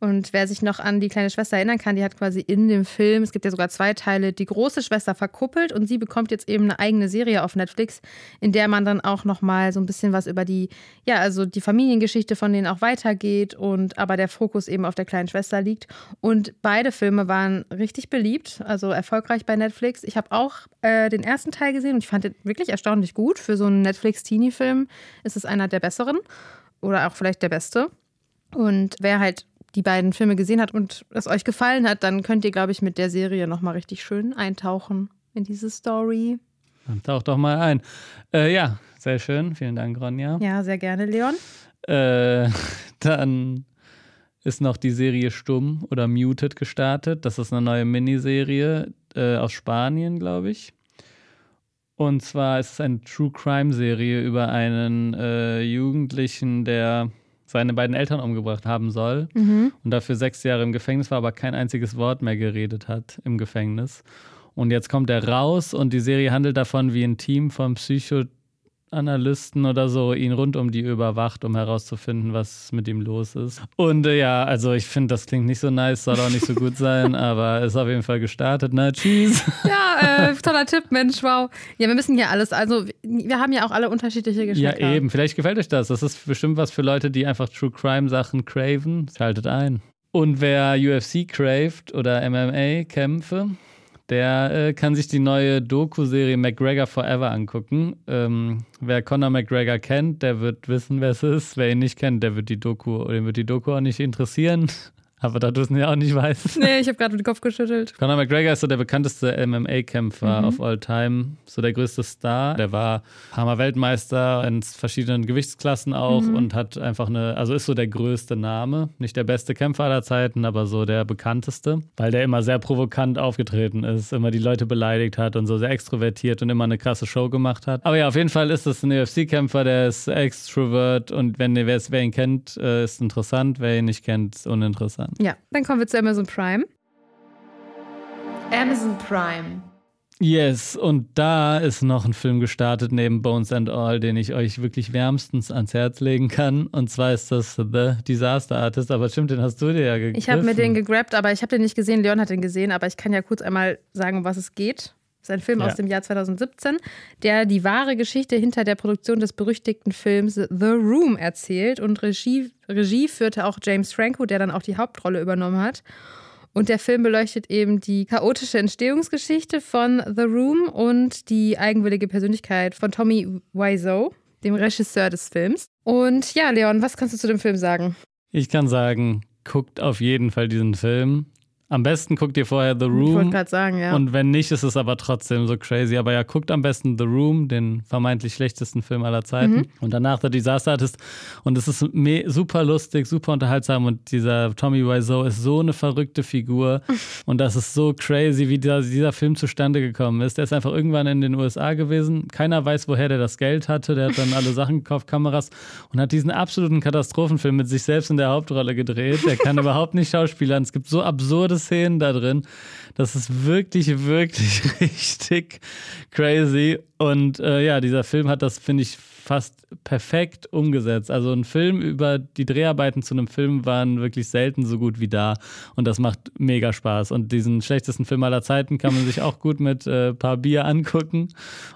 Und wer sich noch an die kleine Schwester erinnern kann, die hat quasi in dem Film, es gibt ja sogar zwei Teile, die große Schwester verkuppelt und sie bekommt jetzt eben eine eigene Serie auf Netflix, in der man dann auch nochmal so ein bisschen was über die, ja, also die Familiengeschichte von denen auch weitergeht und aber der Fokus eben auf der kleinen Schwester liegt. Und beide Filme waren richtig beliebt, also erfolgreich bei Netflix. Ich habe auch äh, den ersten Teil gesehen und ich fand den wirklich erstaunlich gut. Für so einen Netflix-Teenie-Film ist es einer der besseren oder auch vielleicht der beste. Und wer halt die beiden Filme gesehen hat und es euch gefallen hat, dann könnt ihr, glaube ich, mit der Serie nochmal richtig schön eintauchen in diese Story. Dann taucht doch mal ein. Äh, ja, sehr schön. Vielen Dank, Ronja. Ja, sehr gerne, Leon. Äh, [LAUGHS] dann ist noch die Serie Stumm oder Muted gestartet. Das ist eine neue Miniserie äh, aus Spanien, glaube ich. Und zwar ist es eine True Crime Serie über einen äh, Jugendlichen, der seine beiden Eltern umgebracht haben soll mhm. und dafür sechs Jahre im Gefängnis war, aber kein einziges Wort mehr geredet hat im Gefängnis. Und jetzt kommt er raus und die Serie handelt davon, wie ein Team von Psycho Analysten oder so ihn rund um die überwacht, um herauszufinden, was mit ihm los ist. Und äh, ja, also ich finde, das klingt nicht so nice, soll auch nicht so gut sein, [LAUGHS] aber ist auf jeden Fall gestartet. Na, tschüss. Ja, äh, [LAUGHS] toller Tipp, Mensch, wow. Ja, wir müssen hier alles, also wir haben ja auch alle unterschiedliche Geschmäcker. Ja, eben. Vielleicht gefällt euch das. Das ist bestimmt was für Leute, die einfach True Crime Sachen craven. Schaltet ein. Und wer UFC craved oder MMA-Kämpfe, der äh, kann sich die neue Doku-Serie McGregor Forever angucken. Ähm, wer Conor McGregor kennt, der wird wissen, wer es ist. Wer ihn nicht kennt, der wird die Doku, den wird die Doku auch nicht interessieren. Aber da du es ja auch nicht weißt. [LAUGHS] Nee, ich habe gerade den Kopf geschüttelt. Conor McGregor ist so der bekannteste MMA-Kämpfer mhm. of all time. So der größte Star. Der war Hammer Weltmeister in verschiedenen Gewichtsklassen auch mhm. und hat einfach eine, also ist so der größte Name. Nicht der beste Kämpfer aller Zeiten, aber so der bekannteste. Weil der immer sehr provokant aufgetreten ist, immer die Leute beleidigt hat und so sehr extrovertiert und immer eine krasse Show gemacht hat. Aber ja, auf jeden Fall ist es ein UFC-Kämpfer, der ist extrovert und wenn wer, ihn kennt, äh, ist interessant. Wer ihn nicht kennt, ist uninteressant. Ja, dann kommen wir zu Amazon Prime. Amazon Prime. Yes, und da ist noch ein Film gestartet neben Bones and All, den ich euch wirklich wärmstens ans Herz legen kann. Und zwar ist das The Disaster Artist. Aber stimmt, den hast du dir ja gegriffen. Ich habe mir den gegrabt, aber ich habe den nicht gesehen. Leon hat den gesehen, aber ich kann ja kurz einmal sagen, um was es geht. Das ist ein Film ja. aus dem Jahr 2017, der die wahre Geschichte hinter der Produktion des berüchtigten Films The Room erzählt. Und Regie, Regie führte auch James Franco, der dann auch die Hauptrolle übernommen hat. Und der Film beleuchtet eben die chaotische Entstehungsgeschichte von The Room und die eigenwillige Persönlichkeit von Tommy Wiseau, dem Regisseur des Films. Und ja, Leon, was kannst du zu dem Film sagen? Ich kann sagen, guckt auf jeden Fall diesen Film. Am besten guckt ihr vorher The Room. Ich wollte gerade sagen, ja. Und wenn nicht, ist es aber trotzdem so crazy. Aber ja, guckt am besten The Room, den vermeintlich schlechtesten Film aller Zeiten. Mhm. Und danach The Disaster Artist. Und es ist super lustig, super unterhaltsam. Und dieser Tommy Wiseau ist so eine verrückte Figur. [LAUGHS] und das ist so crazy, wie dieser, dieser Film zustande gekommen ist. Der ist einfach irgendwann in den USA gewesen. Keiner weiß, woher der das Geld hatte. Der hat dann alle Sachen gekauft, Kameras. Und hat diesen absoluten Katastrophenfilm mit sich selbst in der Hauptrolle gedreht. Der kann [LAUGHS] überhaupt nicht schauspielern. Es gibt so absurdes Szenen da drin. Das ist wirklich, wirklich [LAUGHS] richtig crazy. Und äh, ja, dieser Film hat das, finde ich, fast perfekt umgesetzt. Also ein Film über die Dreharbeiten zu einem Film waren wirklich selten so gut wie da. Und das macht mega Spaß. Und diesen schlechtesten Film aller Zeiten kann man sich auch gut mit ein äh, paar Bier angucken.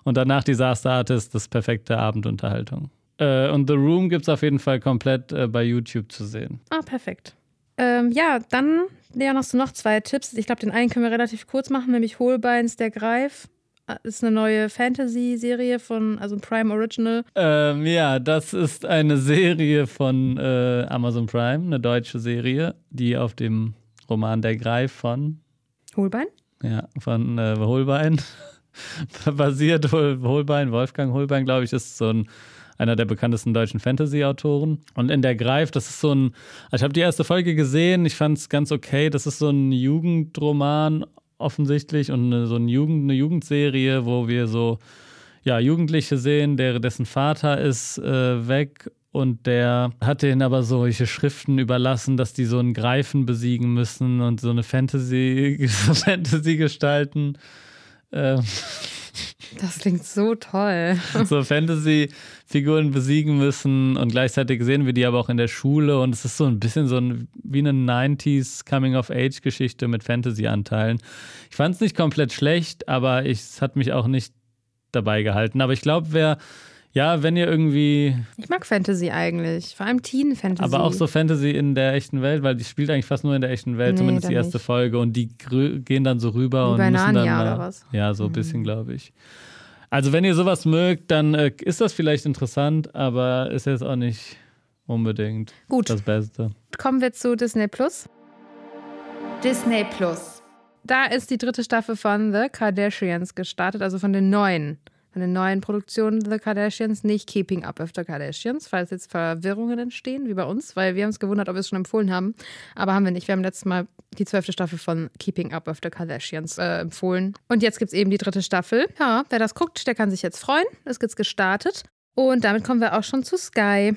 Und danach Disaster Artist, das perfekte Abendunterhaltung. Äh, und The Room gibt es auf jeden Fall komplett äh, bei YouTube zu sehen. Ah, perfekt. Ähm, ja, dann, Leon, hast du noch zwei Tipps. Ich glaube, den einen können wir relativ kurz machen, nämlich Hohlbeins der Greif. Äh, Ist eine neue Fantasy-Serie von, also ein Prime Original. Ähm, ja, das ist eine Serie von äh, Amazon Prime, eine deutsche Serie, die auf dem Roman Der Greif von Holbein? Ja, von äh, Holbein [LAUGHS] basiert. Holbein, Wolfgang Holbein, glaube ich, ist so ein einer der bekanntesten deutschen Fantasy-Autoren. Und in der Greif, das ist so ein, also ich habe die erste Folge gesehen, ich fand es ganz okay. Das ist so ein Jugendroman offensichtlich und eine, so eine, Jugend, eine Jugendserie, wo wir so ja, Jugendliche sehen, der, dessen Vater ist äh, weg und der hat denen aber solche Schriften überlassen, dass die so einen Greifen besiegen müssen und so eine Fantasy, [LAUGHS] Fantasy gestalten. Ähm, Das klingt so toll. [LAUGHS] so Fantasy-Figuren besiegen müssen und gleichzeitig sehen wir die aber auch in der Schule und es ist so ein bisschen so ein, wie eine 90s Coming-of-Age-Geschichte mit Fantasy-Anteilen. Ich fand es nicht komplett schlecht, aber ich, es hat mich auch nicht dabei gehalten. Aber ich glaube, wer ja, wenn ihr irgendwie. Ich mag Fantasy eigentlich, vor allem Teen-Fantasy. Aber auch so Fantasy in der echten Welt, weil die spielt eigentlich fast nur in der echten Welt, Nee, zumindest die dann erste nicht. Folge. Und die gehen dann so rüber Wie und bei müssen dann. Narnia da- oder was? Mhm. Ja, so ein bisschen, glaube ich. Also, wenn ihr sowas mögt, dann äh, ist das vielleicht interessant, aber ist jetzt auch nicht unbedingt Gut, das Beste. kommen wir zu Disney Plus. Disney Plus. Da ist die dritte Staffel von The Kardashians gestartet, also von den neuen. Von den neuen Produktionen The Kardashians, nicht Keeping Up with the Kardashians, falls jetzt Verwirrungen entstehen, wie bei uns, weil wir haben uns gewundert, ob wir es schon empfohlen haben. Aber haben wir nicht. Wir haben letztes Mal die zwölfte Staffel von Keeping Up with the Kardashians äh, empfohlen. Und jetzt gibt es eben die dritte Staffel. Ja, wer das guckt, der kann sich jetzt freuen. Es gibt gestartet. Und damit kommen wir auch schon zu Sky.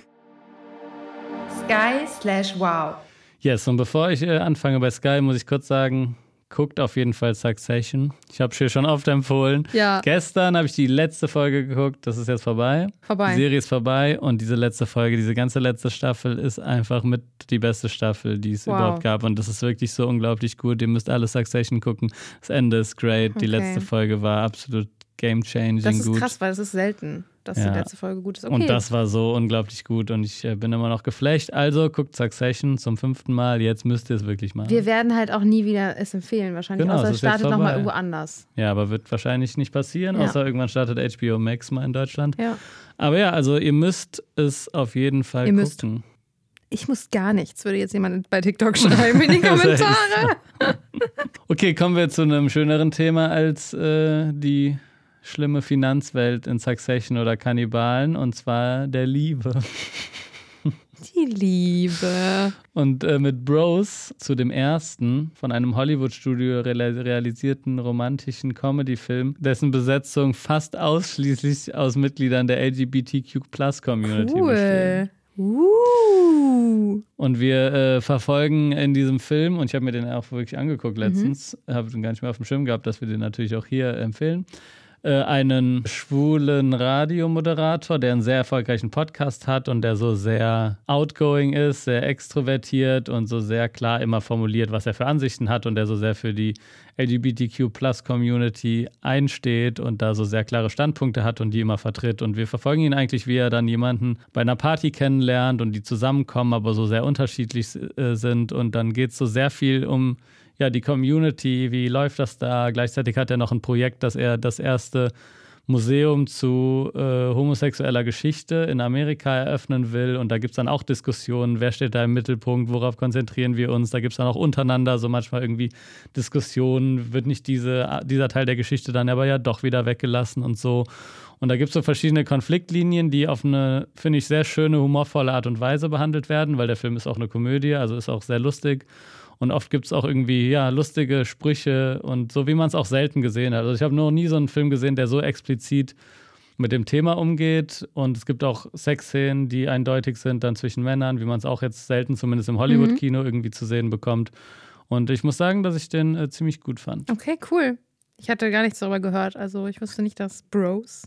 Sky slash Wow. Yes, und bevor ich äh, anfange bei Sky, muss ich kurz sagen, guckt auf jeden Fall Succession. Ich habe hier schon oft empfohlen. Ja, Gestern habe ich die letzte Folge geguckt, das ist jetzt vorbei. vorbei. Die Serie ist vorbei und diese letzte Folge, diese ganze letzte Staffel ist einfach mit die beste Staffel, die es Wow. überhaupt gab. Und das ist wirklich so unglaublich gut. Ihr müsst alle Succession gucken. Das Ende ist great. Die Okay. letzte Folge war absolut game-changing Das ist gut. krass, weil es ist selten, dass Ja. die letzte Folge gut ist. Okay. Und das war so unglaublich gut und ich äh, bin immer noch geflecht. Also guckt Succession zum fünften Mal. Jetzt müsst ihr es wirklich machen. Wir werden halt auch nie wieder es empfehlen, wahrscheinlich. Genau, außer es startet nochmal irgendwo anders. ja, aber wird wahrscheinlich nicht passieren, Ja. außer irgendwann startet HBO Max mal in Deutschland. Ja. Aber ja, also ihr müsst es auf jeden Fall Ihr müsst. gucken. Ich muss gar nichts, würde jetzt jemand bei TikTok [LAUGHS] schreiben in die [LAUGHS] Kommentare. Okay, kommen wir zu einem schöneren Thema als äh, die schlimme Finanzwelt in Succession oder Kannibalen, und zwar der Liebe. Die Liebe. Und äh, mit Bros zu dem ersten von einem Hollywood-Studio real- realisierten romantischen Comedy-Film, dessen Besetzung fast ausschließlich aus Mitgliedern der LGBTQ-Plus-Community besteht. Cool. Uh. Und wir äh, verfolgen in diesem Film, und ich habe mir den auch wirklich angeguckt Mhm. letztens, habe den gar nicht mehr auf dem Schirm gehabt, dass wir den natürlich auch hier empfehlen, äh, einen schwulen Radiomoderator, der einen sehr erfolgreichen Podcast hat und der so sehr outgoing ist, sehr extrovertiert und so sehr klar immer formuliert, was er für Ansichten hat und der so sehr für die LGBTQ-Plus-Community einsteht und da so sehr klare Standpunkte hat und die immer vertritt. Und wir verfolgen ihn eigentlich, wie er dann jemanden bei einer Party kennenlernt und die zusammenkommen, aber so sehr unterschiedlich äh, sind. Und dann geht es so sehr viel um ja, die Community, wie läuft das da? Gleichzeitig hat er noch ein Projekt, dass er das erste Museum zu äh, homosexueller Geschichte in Amerika eröffnen will. Und da gibt es dann auch Diskussionen, wer steht da im Mittelpunkt, worauf konzentrieren wir uns. Da gibt es dann auch untereinander so manchmal irgendwie Diskussionen, wird nicht diese, dieser Teil der Geschichte dann aber ja doch wieder weggelassen und so. Und da gibt es so verschiedene Konfliktlinien, die auf eine, finde ich, sehr schöne, humorvolle Art und Weise behandelt werden, weil der Film ist auch eine Komödie, also ist auch sehr lustig. Und oft gibt es auch irgendwie, ja, lustige Sprüche und so, wie man es auch selten gesehen hat. Also ich habe noch nie so einen Film gesehen, der so explizit mit dem Thema umgeht. Und es gibt auch Sexszenen, die eindeutig sind dann zwischen Männern, wie man es auch jetzt selten zumindest im Hollywood-Kino irgendwie zu sehen bekommt. Und ich muss sagen, dass ich den äh, ziemlich gut fand. Okay, cool. Ich hatte gar nichts darüber gehört. Also ich wusste nicht, dass Bros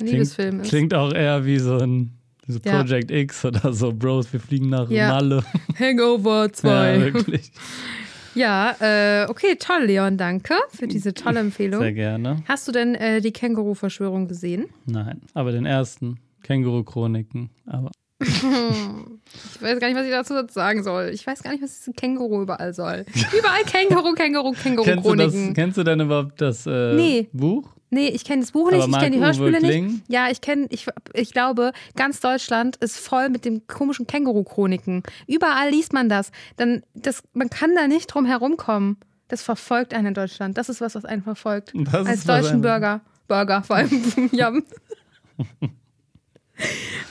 ein Liebesfilm ist. Klingt auch eher wie so ein so Ja. Project X oder so, Bros, wir fliegen nach Ja. Malle. [LAUGHS] Hangover Ja, 2. wirklich. Ja, äh, okay, toll, Leon, danke für diese tolle Empfehlung. Sehr gerne. Hast du denn äh, die Känguru-Verschwörung gesehen? Nein, aber den ersten, Känguru-Chroniken. Aber [LAUGHS] Ich weiß gar nicht, was ich dazu sagen soll. Ich weiß gar nicht, was dieses Känguru überall soll. Überall Känguru, Känguru, [LAUGHS] kennst du, das, Känguru-Chroniken. kennst du denn überhaupt das äh, Nee. Buch? Nee, ich kenne das Buch nicht, ich kenne die Hörspiele Kling? nicht. Ja, ich kenne, ich, ich glaube, ganz Deutschland ist voll mit den komischen Känguru-Chroniken. Überall liest man das. Dann, das. Man kann da nicht drum herumkommen. Das verfolgt einen in Deutschland. Das ist was, was einen verfolgt. Das Als deutschen Burger. Burger vor allem. [LAUGHS] ja.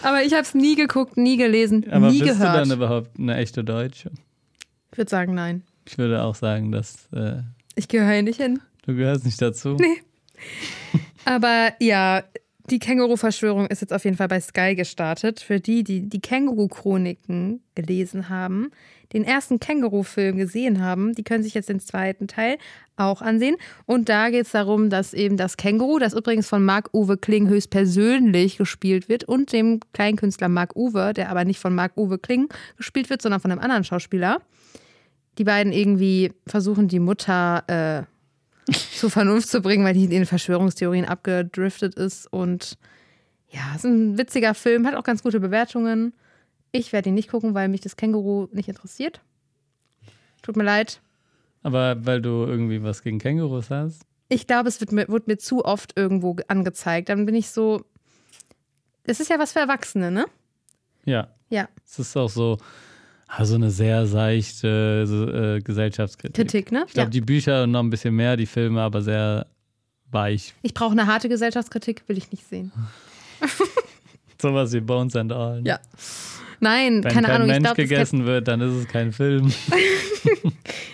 Aber ich habe es nie geguckt, nie gelesen, Aber nie bist gehört. du dann überhaupt eine echte Deutsche? ich würde sagen, nein. Ich würde auch sagen, dass äh, Ich gehöre hier nicht hin. du gehörst nicht dazu. Nee. Aber ja, Die Känguru-Verschwörung ist jetzt auf jeden Fall bei Sky gestartet. Für die, die die Känguru-Chroniken gelesen haben, den ersten Känguru-Film gesehen haben, die können sich jetzt den zweiten Teil auch ansehen. Und da geht es darum, dass eben das Känguru, das übrigens von Marc-Uwe Kling höchstpersönlich gespielt wird, und dem Kleinkünstler Marc-Uwe, der aber nicht von Marc-Uwe Kling gespielt wird, sondern von einem anderen Schauspieler, die beiden irgendwie versuchen, die Mutter äh, zur Vernunft zu bringen, weil die in den Verschwörungstheorien abgedriftet ist. Und ja, es ist ein witziger Film, hat auch ganz gute Bewertungen. Ich werde ihn nicht gucken, weil mich das Känguru nicht interessiert. Tut mir leid. Aber weil du irgendwie was gegen Kängurus hast? Ich glaube, es wird mir, wird mir zu oft irgendwo angezeigt. Dann bin ich so. Es ist ja was für Erwachsene, ne? Ja. Ja. Es ist auch so, also eine sehr seichte äh, Gesellschaftskritik. Kritik, ne? Ich glaube, ja. die Bücher und noch ein bisschen mehr, die Filme, aber sehr weich. Ich brauche eine harte Gesellschaftskritik, will ich nicht sehen. [LAUGHS] Sowas wie Bones and All. Ja. Nein, Wenn keine kein Ahnung. Mensch ich glaube, gegessen wird, dann ist es kein Film. [LAUGHS]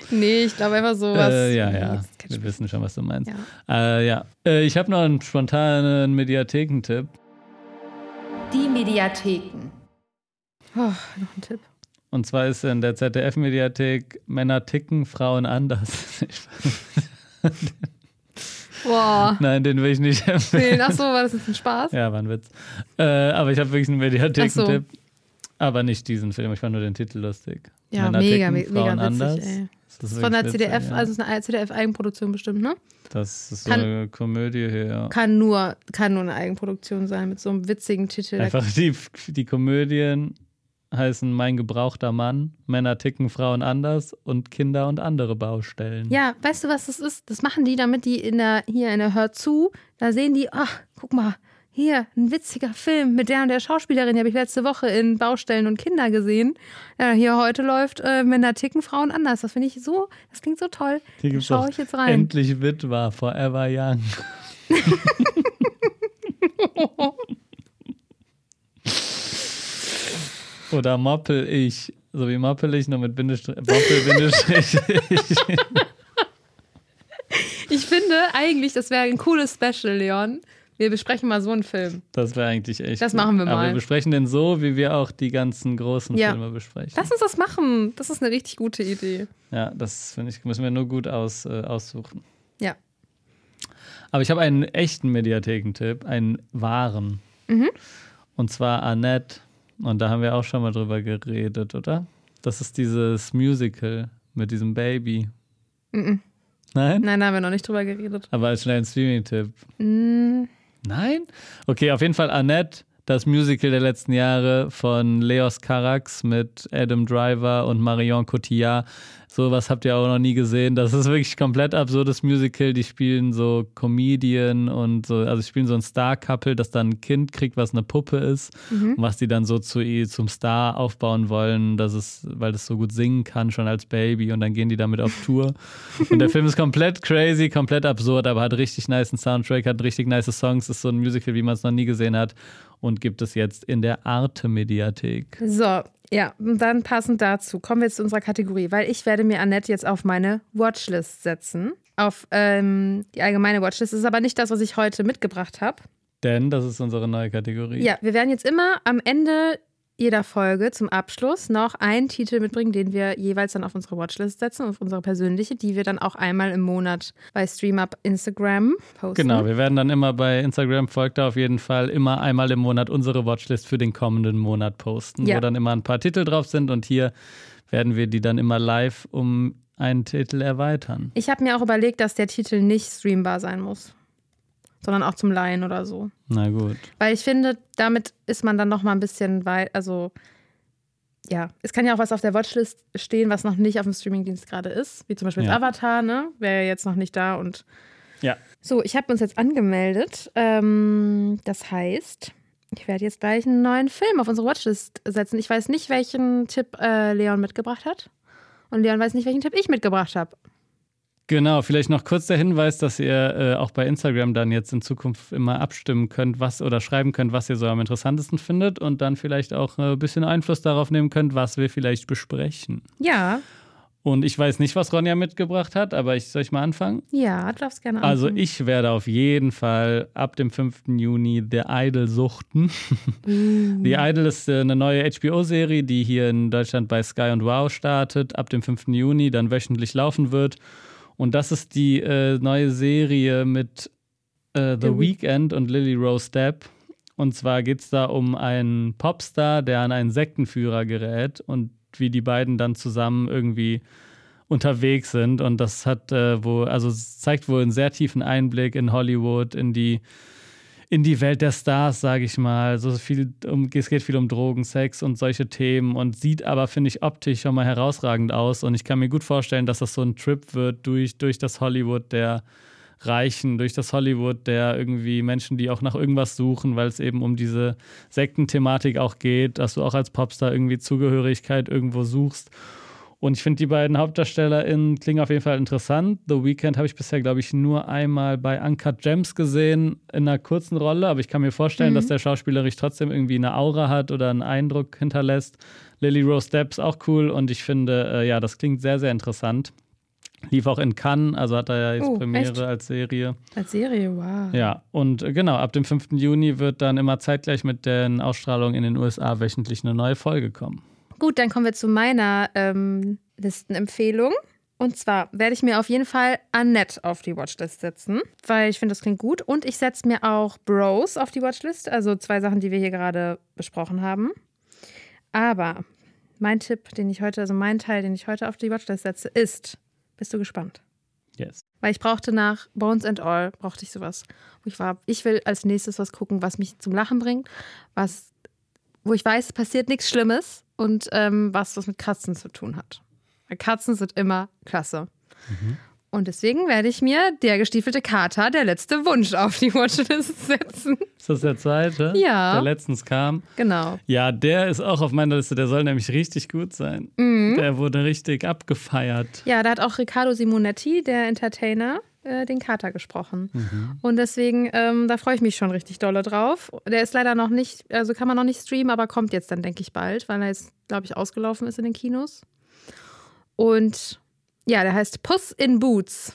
Nee, ich glaube einfach sowas. äh, ja, ja. Wir wissen schon, was du meinst. Ja. Äh, ja. Äh, ich habe noch einen spontanen Mediathekentipp. Die Mediatheken. Oh, noch ein Tipp. Und zwar ist in der ZDF-Mediathek Männer ticken, Frauen anders. [LAUGHS] Boah. Nein, den will ich nicht empfehlen. Ach so, war das jetzt ein Spaß? Ja, war ein Witz. Äh, aber ich habe wirklich einen Mediathekentipp. Aber nicht diesen Film, ich fand nur den Titel lustig. Ja, Männer mega, ticken, me- mega Frauen witzig, anders. ey. Das ist Von der witzig, CDF, ja. also eine CDF-Eigenproduktion bestimmt, ne? Das ist so Kann- eine Komödie hier. Ja. Kann nur, kann nur eine Eigenproduktion sein mit so einem witzigen Titel. Einfach die, die Komödien heißen Mein gebrauchter Mann, Männer ticken Frauen anders und Kinder und andere Baustellen. Ja, weißt du, was das ist? Das machen die, damit die in der, hier in der Hör zu, da sehen die, ach, guck mal, hier, ein witziger Film mit der und der Schauspielerin, die habe ich letzte Woche in Baustellen und Kinder gesehen. Ja, hier heute läuft äh, Männer ticken Frauen anders. Das finde ich so, das klingt so toll. Hier Da schaue ich jetzt rein. Endlich Witwer, Forever Young. [LAUGHS] [LAUGHS] Oder Moppel ich. So wie Moppel ich, nur mit Bindestrich. Moppel Bindestrich ich. Finde eigentlich, das wäre ein cooles Special, Leon. Wir besprechen mal so einen Film. Das wäre eigentlich echt. Das gut. machen wir Aber mal. wir besprechen den so, wie wir auch die ganzen großen Ja. Filme besprechen. Lass uns das machen. Das ist eine richtig gute Idee. Ja, das finde ich, müssen wir nur gut aus, äh, aussuchen. Ja. Aber ich habe einen echten Mediathekentipp, einen wahren. Mhm. Und zwar Annette. Und da haben wir auch schon mal drüber geredet, oder? Das ist dieses Musical mit diesem Baby. Mhm. Nein? Nein, da haben wir noch nicht drüber geredet. Aber als schnellen Streaming-Tipp. Mm, Nein? Okay, auf jeden Fall Annette, das Musical der letzten Jahre von Leos Carax mit Adam Driver und Marion Cotillard. Sowas habt ihr auch noch nie gesehen. Das ist wirklich komplett absurdes Musical. Die spielen so Comedian und so, also spielen so ein Star-Couple, das dann ein Kind kriegt, was eine Puppe ist Mhm. und was die dann so zu zum Star aufbauen wollen, dass es, weil das so gut singen kann, schon als Baby und dann gehen die damit auf Tour. [LAUGHS] Und der Film ist komplett crazy, komplett absurd, aber hat richtig nice Soundtrack, hat richtig nice Songs, ist so ein Musical, wie man es noch nie gesehen hat und gibt es jetzt in der Arte-Mediathek. So, ja, und dann passend dazu kommen wir jetzt zu unserer Kategorie, weil ich werde mir Annette jetzt auf meine Watchlist setzen. Auf ähm, die allgemeine Watchlist. Das ist aber nicht das, was ich heute mitgebracht habe. Denn das ist unsere neue Kategorie. Ja, wir werden jetzt immer am Ende jeder Folge zum Abschluss noch einen Titel mitbringen, den wir jeweils dann auf unsere Watchlist setzen, auf unsere persönliche, die wir dann auch einmal im Monat bei StreamUp Instagram posten. Genau, wir werden dann immer bei Instagram, folgt da auf jeden Fall, immer einmal im Monat unsere Watchlist für den kommenden Monat posten, Ja. wo dann immer ein paar Titel drauf sind und hier werden wir die dann immer live um einen Titel erweitern. Ich habe mir auch überlegt, dass der Titel nicht streambar sein muss, sondern auch zum Leihen oder so. Na gut. Weil ich finde, damit ist man dann noch mal ein bisschen weit, also ja, es kann ja auch was auf der Watchlist stehen, was noch nicht auf dem Streamingdienst gerade ist, wie zum Beispiel Ja. Avatar, ne? Wäre ja jetzt noch nicht da und Ja. so, ich habe uns jetzt angemeldet. Ähm, das heißt, ich werde jetzt gleich einen neuen Film auf unsere Watchlist setzen. Ich weiß nicht, welchen Tipp äh, Leon mitgebracht hat. Und Leon weiß nicht, welchen Tipp ich mitgebracht habe. Genau, vielleicht noch kurz der Hinweis, dass ihr äh, auch bei Instagram dann jetzt in Zukunft immer abstimmen könnt, was oder schreiben könnt, was ihr so am interessantesten findet und dann vielleicht auch äh, ein bisschen Einfluss darauf nehmen könnt, was wir vielleicht besprechen. Ja, Und ich weiß nicht, was Ronja mitgebracht hat, aber ich soll ich mal anfangen? Ja, du darfst gerne Also anfangen. ich werde auf jeden Fall ab dem 5. Juni The Idol suchten. [LAUGHS] The Idol ist äh, eine neue HBO-Serie, die hier in Deutschland bei Sky und Wow startet, ab dem 5. Juni dann wöchentlich laufen wird. Und das ist die äh, neue Serie mit äh, The The Week- Weeknd und Lily Rose Depp. Und zwar geht es da um einen Popstar, der an einen Sektenführer gerät und wie die beiden dann zusammen irgendwie unterwegs sind. Und das hat äh, wo, also zeigt wohl einen sehr tiefen Einblick in Hollywood, in die, in die Welt der Stars, sage ich mal. So viel um, es geht viel um Drogen, Sex und solche Themen und sieht aber, finde ich, optisch schon mal herausragend aus. Und ich kann mir gut vorstellen, dass das so ein Trip wird durch, durch das Hollywood der Reichen, durch das Hollywood der irgendwie Menschen, die auch nach irgendwas suchen, weil es eben um diese Sektenthematik auch geht, dass du auch als Popstar irgendwie Zugehörigkeit irgendwo suchst. Und ich finde, die beiden HauptdarstellerInnen klingen auf jeden Fall interessant. The Weeknd habe ich bisher, glaube ich, nur einmal bei Uncut Gems gesehen, in einer kurzen Rolle. Aber ich kann mir vorstellen, dass der schauspielerisch trotzdem irgendwie eine Aura hat oder einen Eindruck hinterlässt. Lily Rose Depp ist auch cool und ich finde, äh, ja, das klingt sehr, sehr interessant. Lief auch in Cannes, also hat er ja jetzt Oh, Premiere echt? als Serie. Als Serie, wow. Ja, und äh, genau, ab dem 5. Juni wird dann immer zeitgleich mit den Ausstrahlungen in den USA wöchentlich eine neue Folge kommen. Gut, dann kommen wir zu meiner ähm, Listenempfehlung. Und zwar werde ich mir auf jeden Fall Annette auf die Watchlist setzen, weil ich finde, das klingt gut. Und ich setze mir auch Bros auf die Watchlist, also zwei Sachen, die wir hier gerade besprochen haben. Aber mein Tipp, den ich heute, also mein Teil, den ich heute auf die Watchlist setze, ist, bist du gespannt? Yes. Weil ich brauchte nach Bones and All, brauchte ich sowas. Wo ich war, ich will als nächstes was gucken, was mich zum Lachen bringt, was, wo ich weiß, es passiert nichts Schlimmes und ähm, was was mit Katzen zu tun hat. Weil Katzen sind immer klasse. Und deswegen werde ich mir der gestiefelte Kater, der letzte Wunsch, auf die Watchlist [LAUGHS] setzen. Ist das der zweite? Ja. Der letztens kam. Genau. Ja, der ist auch auf meiner Liste. Der soll nämlich richtig gut sein. Mhm. Der wurde richtig abgefeiert. Ja, da hat auch Riccardo Simonetti, der Entertainer, äh, den Kater gesprochen. Und deswegen, ähm, da freue ich mich schon richtig dolle drauf. Der ist leider noch nicht, also kann man noch nicht streamen, aber kommt jetzt dann, denke ich, bald, weil er jetzt, glaube ich, ausgelaufen ist in den Kinos. Und ja, der heißt Puss in Boots,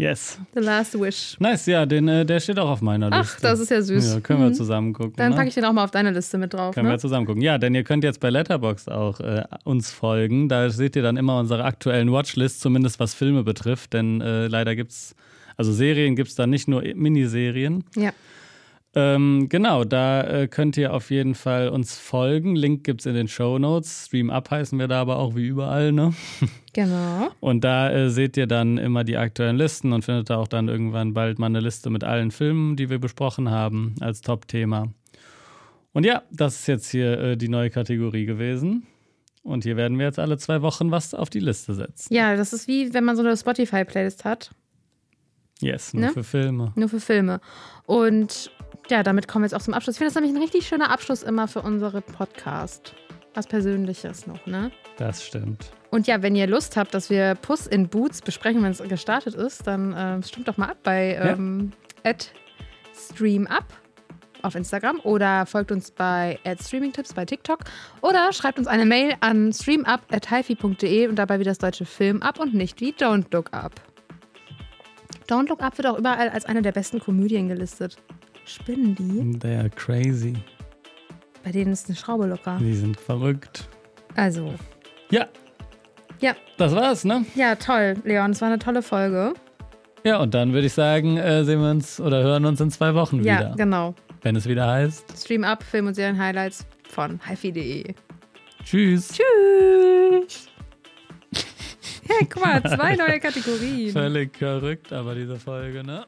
Yes. The Last Wish. Nice, ja, den, äh, der steht auch auf meiner Ach, Liste. das ist ja süß. Ja, können wir Mhm. zusammen gucken. Dann ne? packe ich den auch mal auf deine Liste mit drauf. Können wir Ne? zusammen gucken. Ja, denn ihr könnt jetzt bei Letterboxd auch äh, uns folgen. Da seht ihr dann immer unsere aktuellen Watchlist, zumindest was Filme betrifft. Denn äh, leider gibt es, also Serien gibt es da nicht nur Miniserien. Ja. Ähm, genau, da äh, könnt ihr auf jeden Fall uns folgen. Link gibt es in den Show Notes. Stream Up heißen wir da aber auch wie überall, ne? [LAUGHS] Genau. Und da äh, seht ihr dann immer die aktuellen Listen und findet da auch dann irgendwann bald mal eine Liste mit allen Filmen, die wir besprochen haben, als Top-Thema. Und ja, das ist jetzt hier äh, die neue Kategorie gewesen. Und hier werden wir jetzt alle zwei Wochen was auf die Liste setzen. Ja, das ist wie, wenn man so eine Spotify-Playlist hat. Yes, nur Ne? für Filme. Nur für Filme. Und ja, damit kommen wir jetzt auch zum Abschluss. Ich finde das nämlich ein richtig schöner Abschluss immer für unsere Podcast. Was Persönliches noch, ne? Das stimmt. Und ja, wenn ihr Lust habt, dass wir Puss in Boots besprechen, wenn es gestartet ist, dann ähm, stimmt doch mal ab bei ähm, @streamup auf Instagram oder folgt uns bei @streamingtipps bei TikTok oder schreibt uns eine Mail an streamup@hifi.de und dabei wie das deutsche Film ab und nicht wie Don't Look Up. Don't Look Up wird auch überall als eine der besten Komödien gelistet. Spinnen die? They are crazy. Bei denen ist eine Schraube locker. Die sind verrückt. Also, Ja, ja, das war's, ne? ja, toll, Leon. Es war eine tolle Folge. Ja, und dann würde ich sagen, äh, sehen wir uns oder hören uns in zwei Wochen Ja, wieder. genau. Wenn es wieder heißt. Stream Up, Film- und Serien-Highlights von hifi.de. Tschüss. Tschüss! Hey, guck mal, zwei neue Kategorien. Völlig verrückt, aber diese Folge, ne?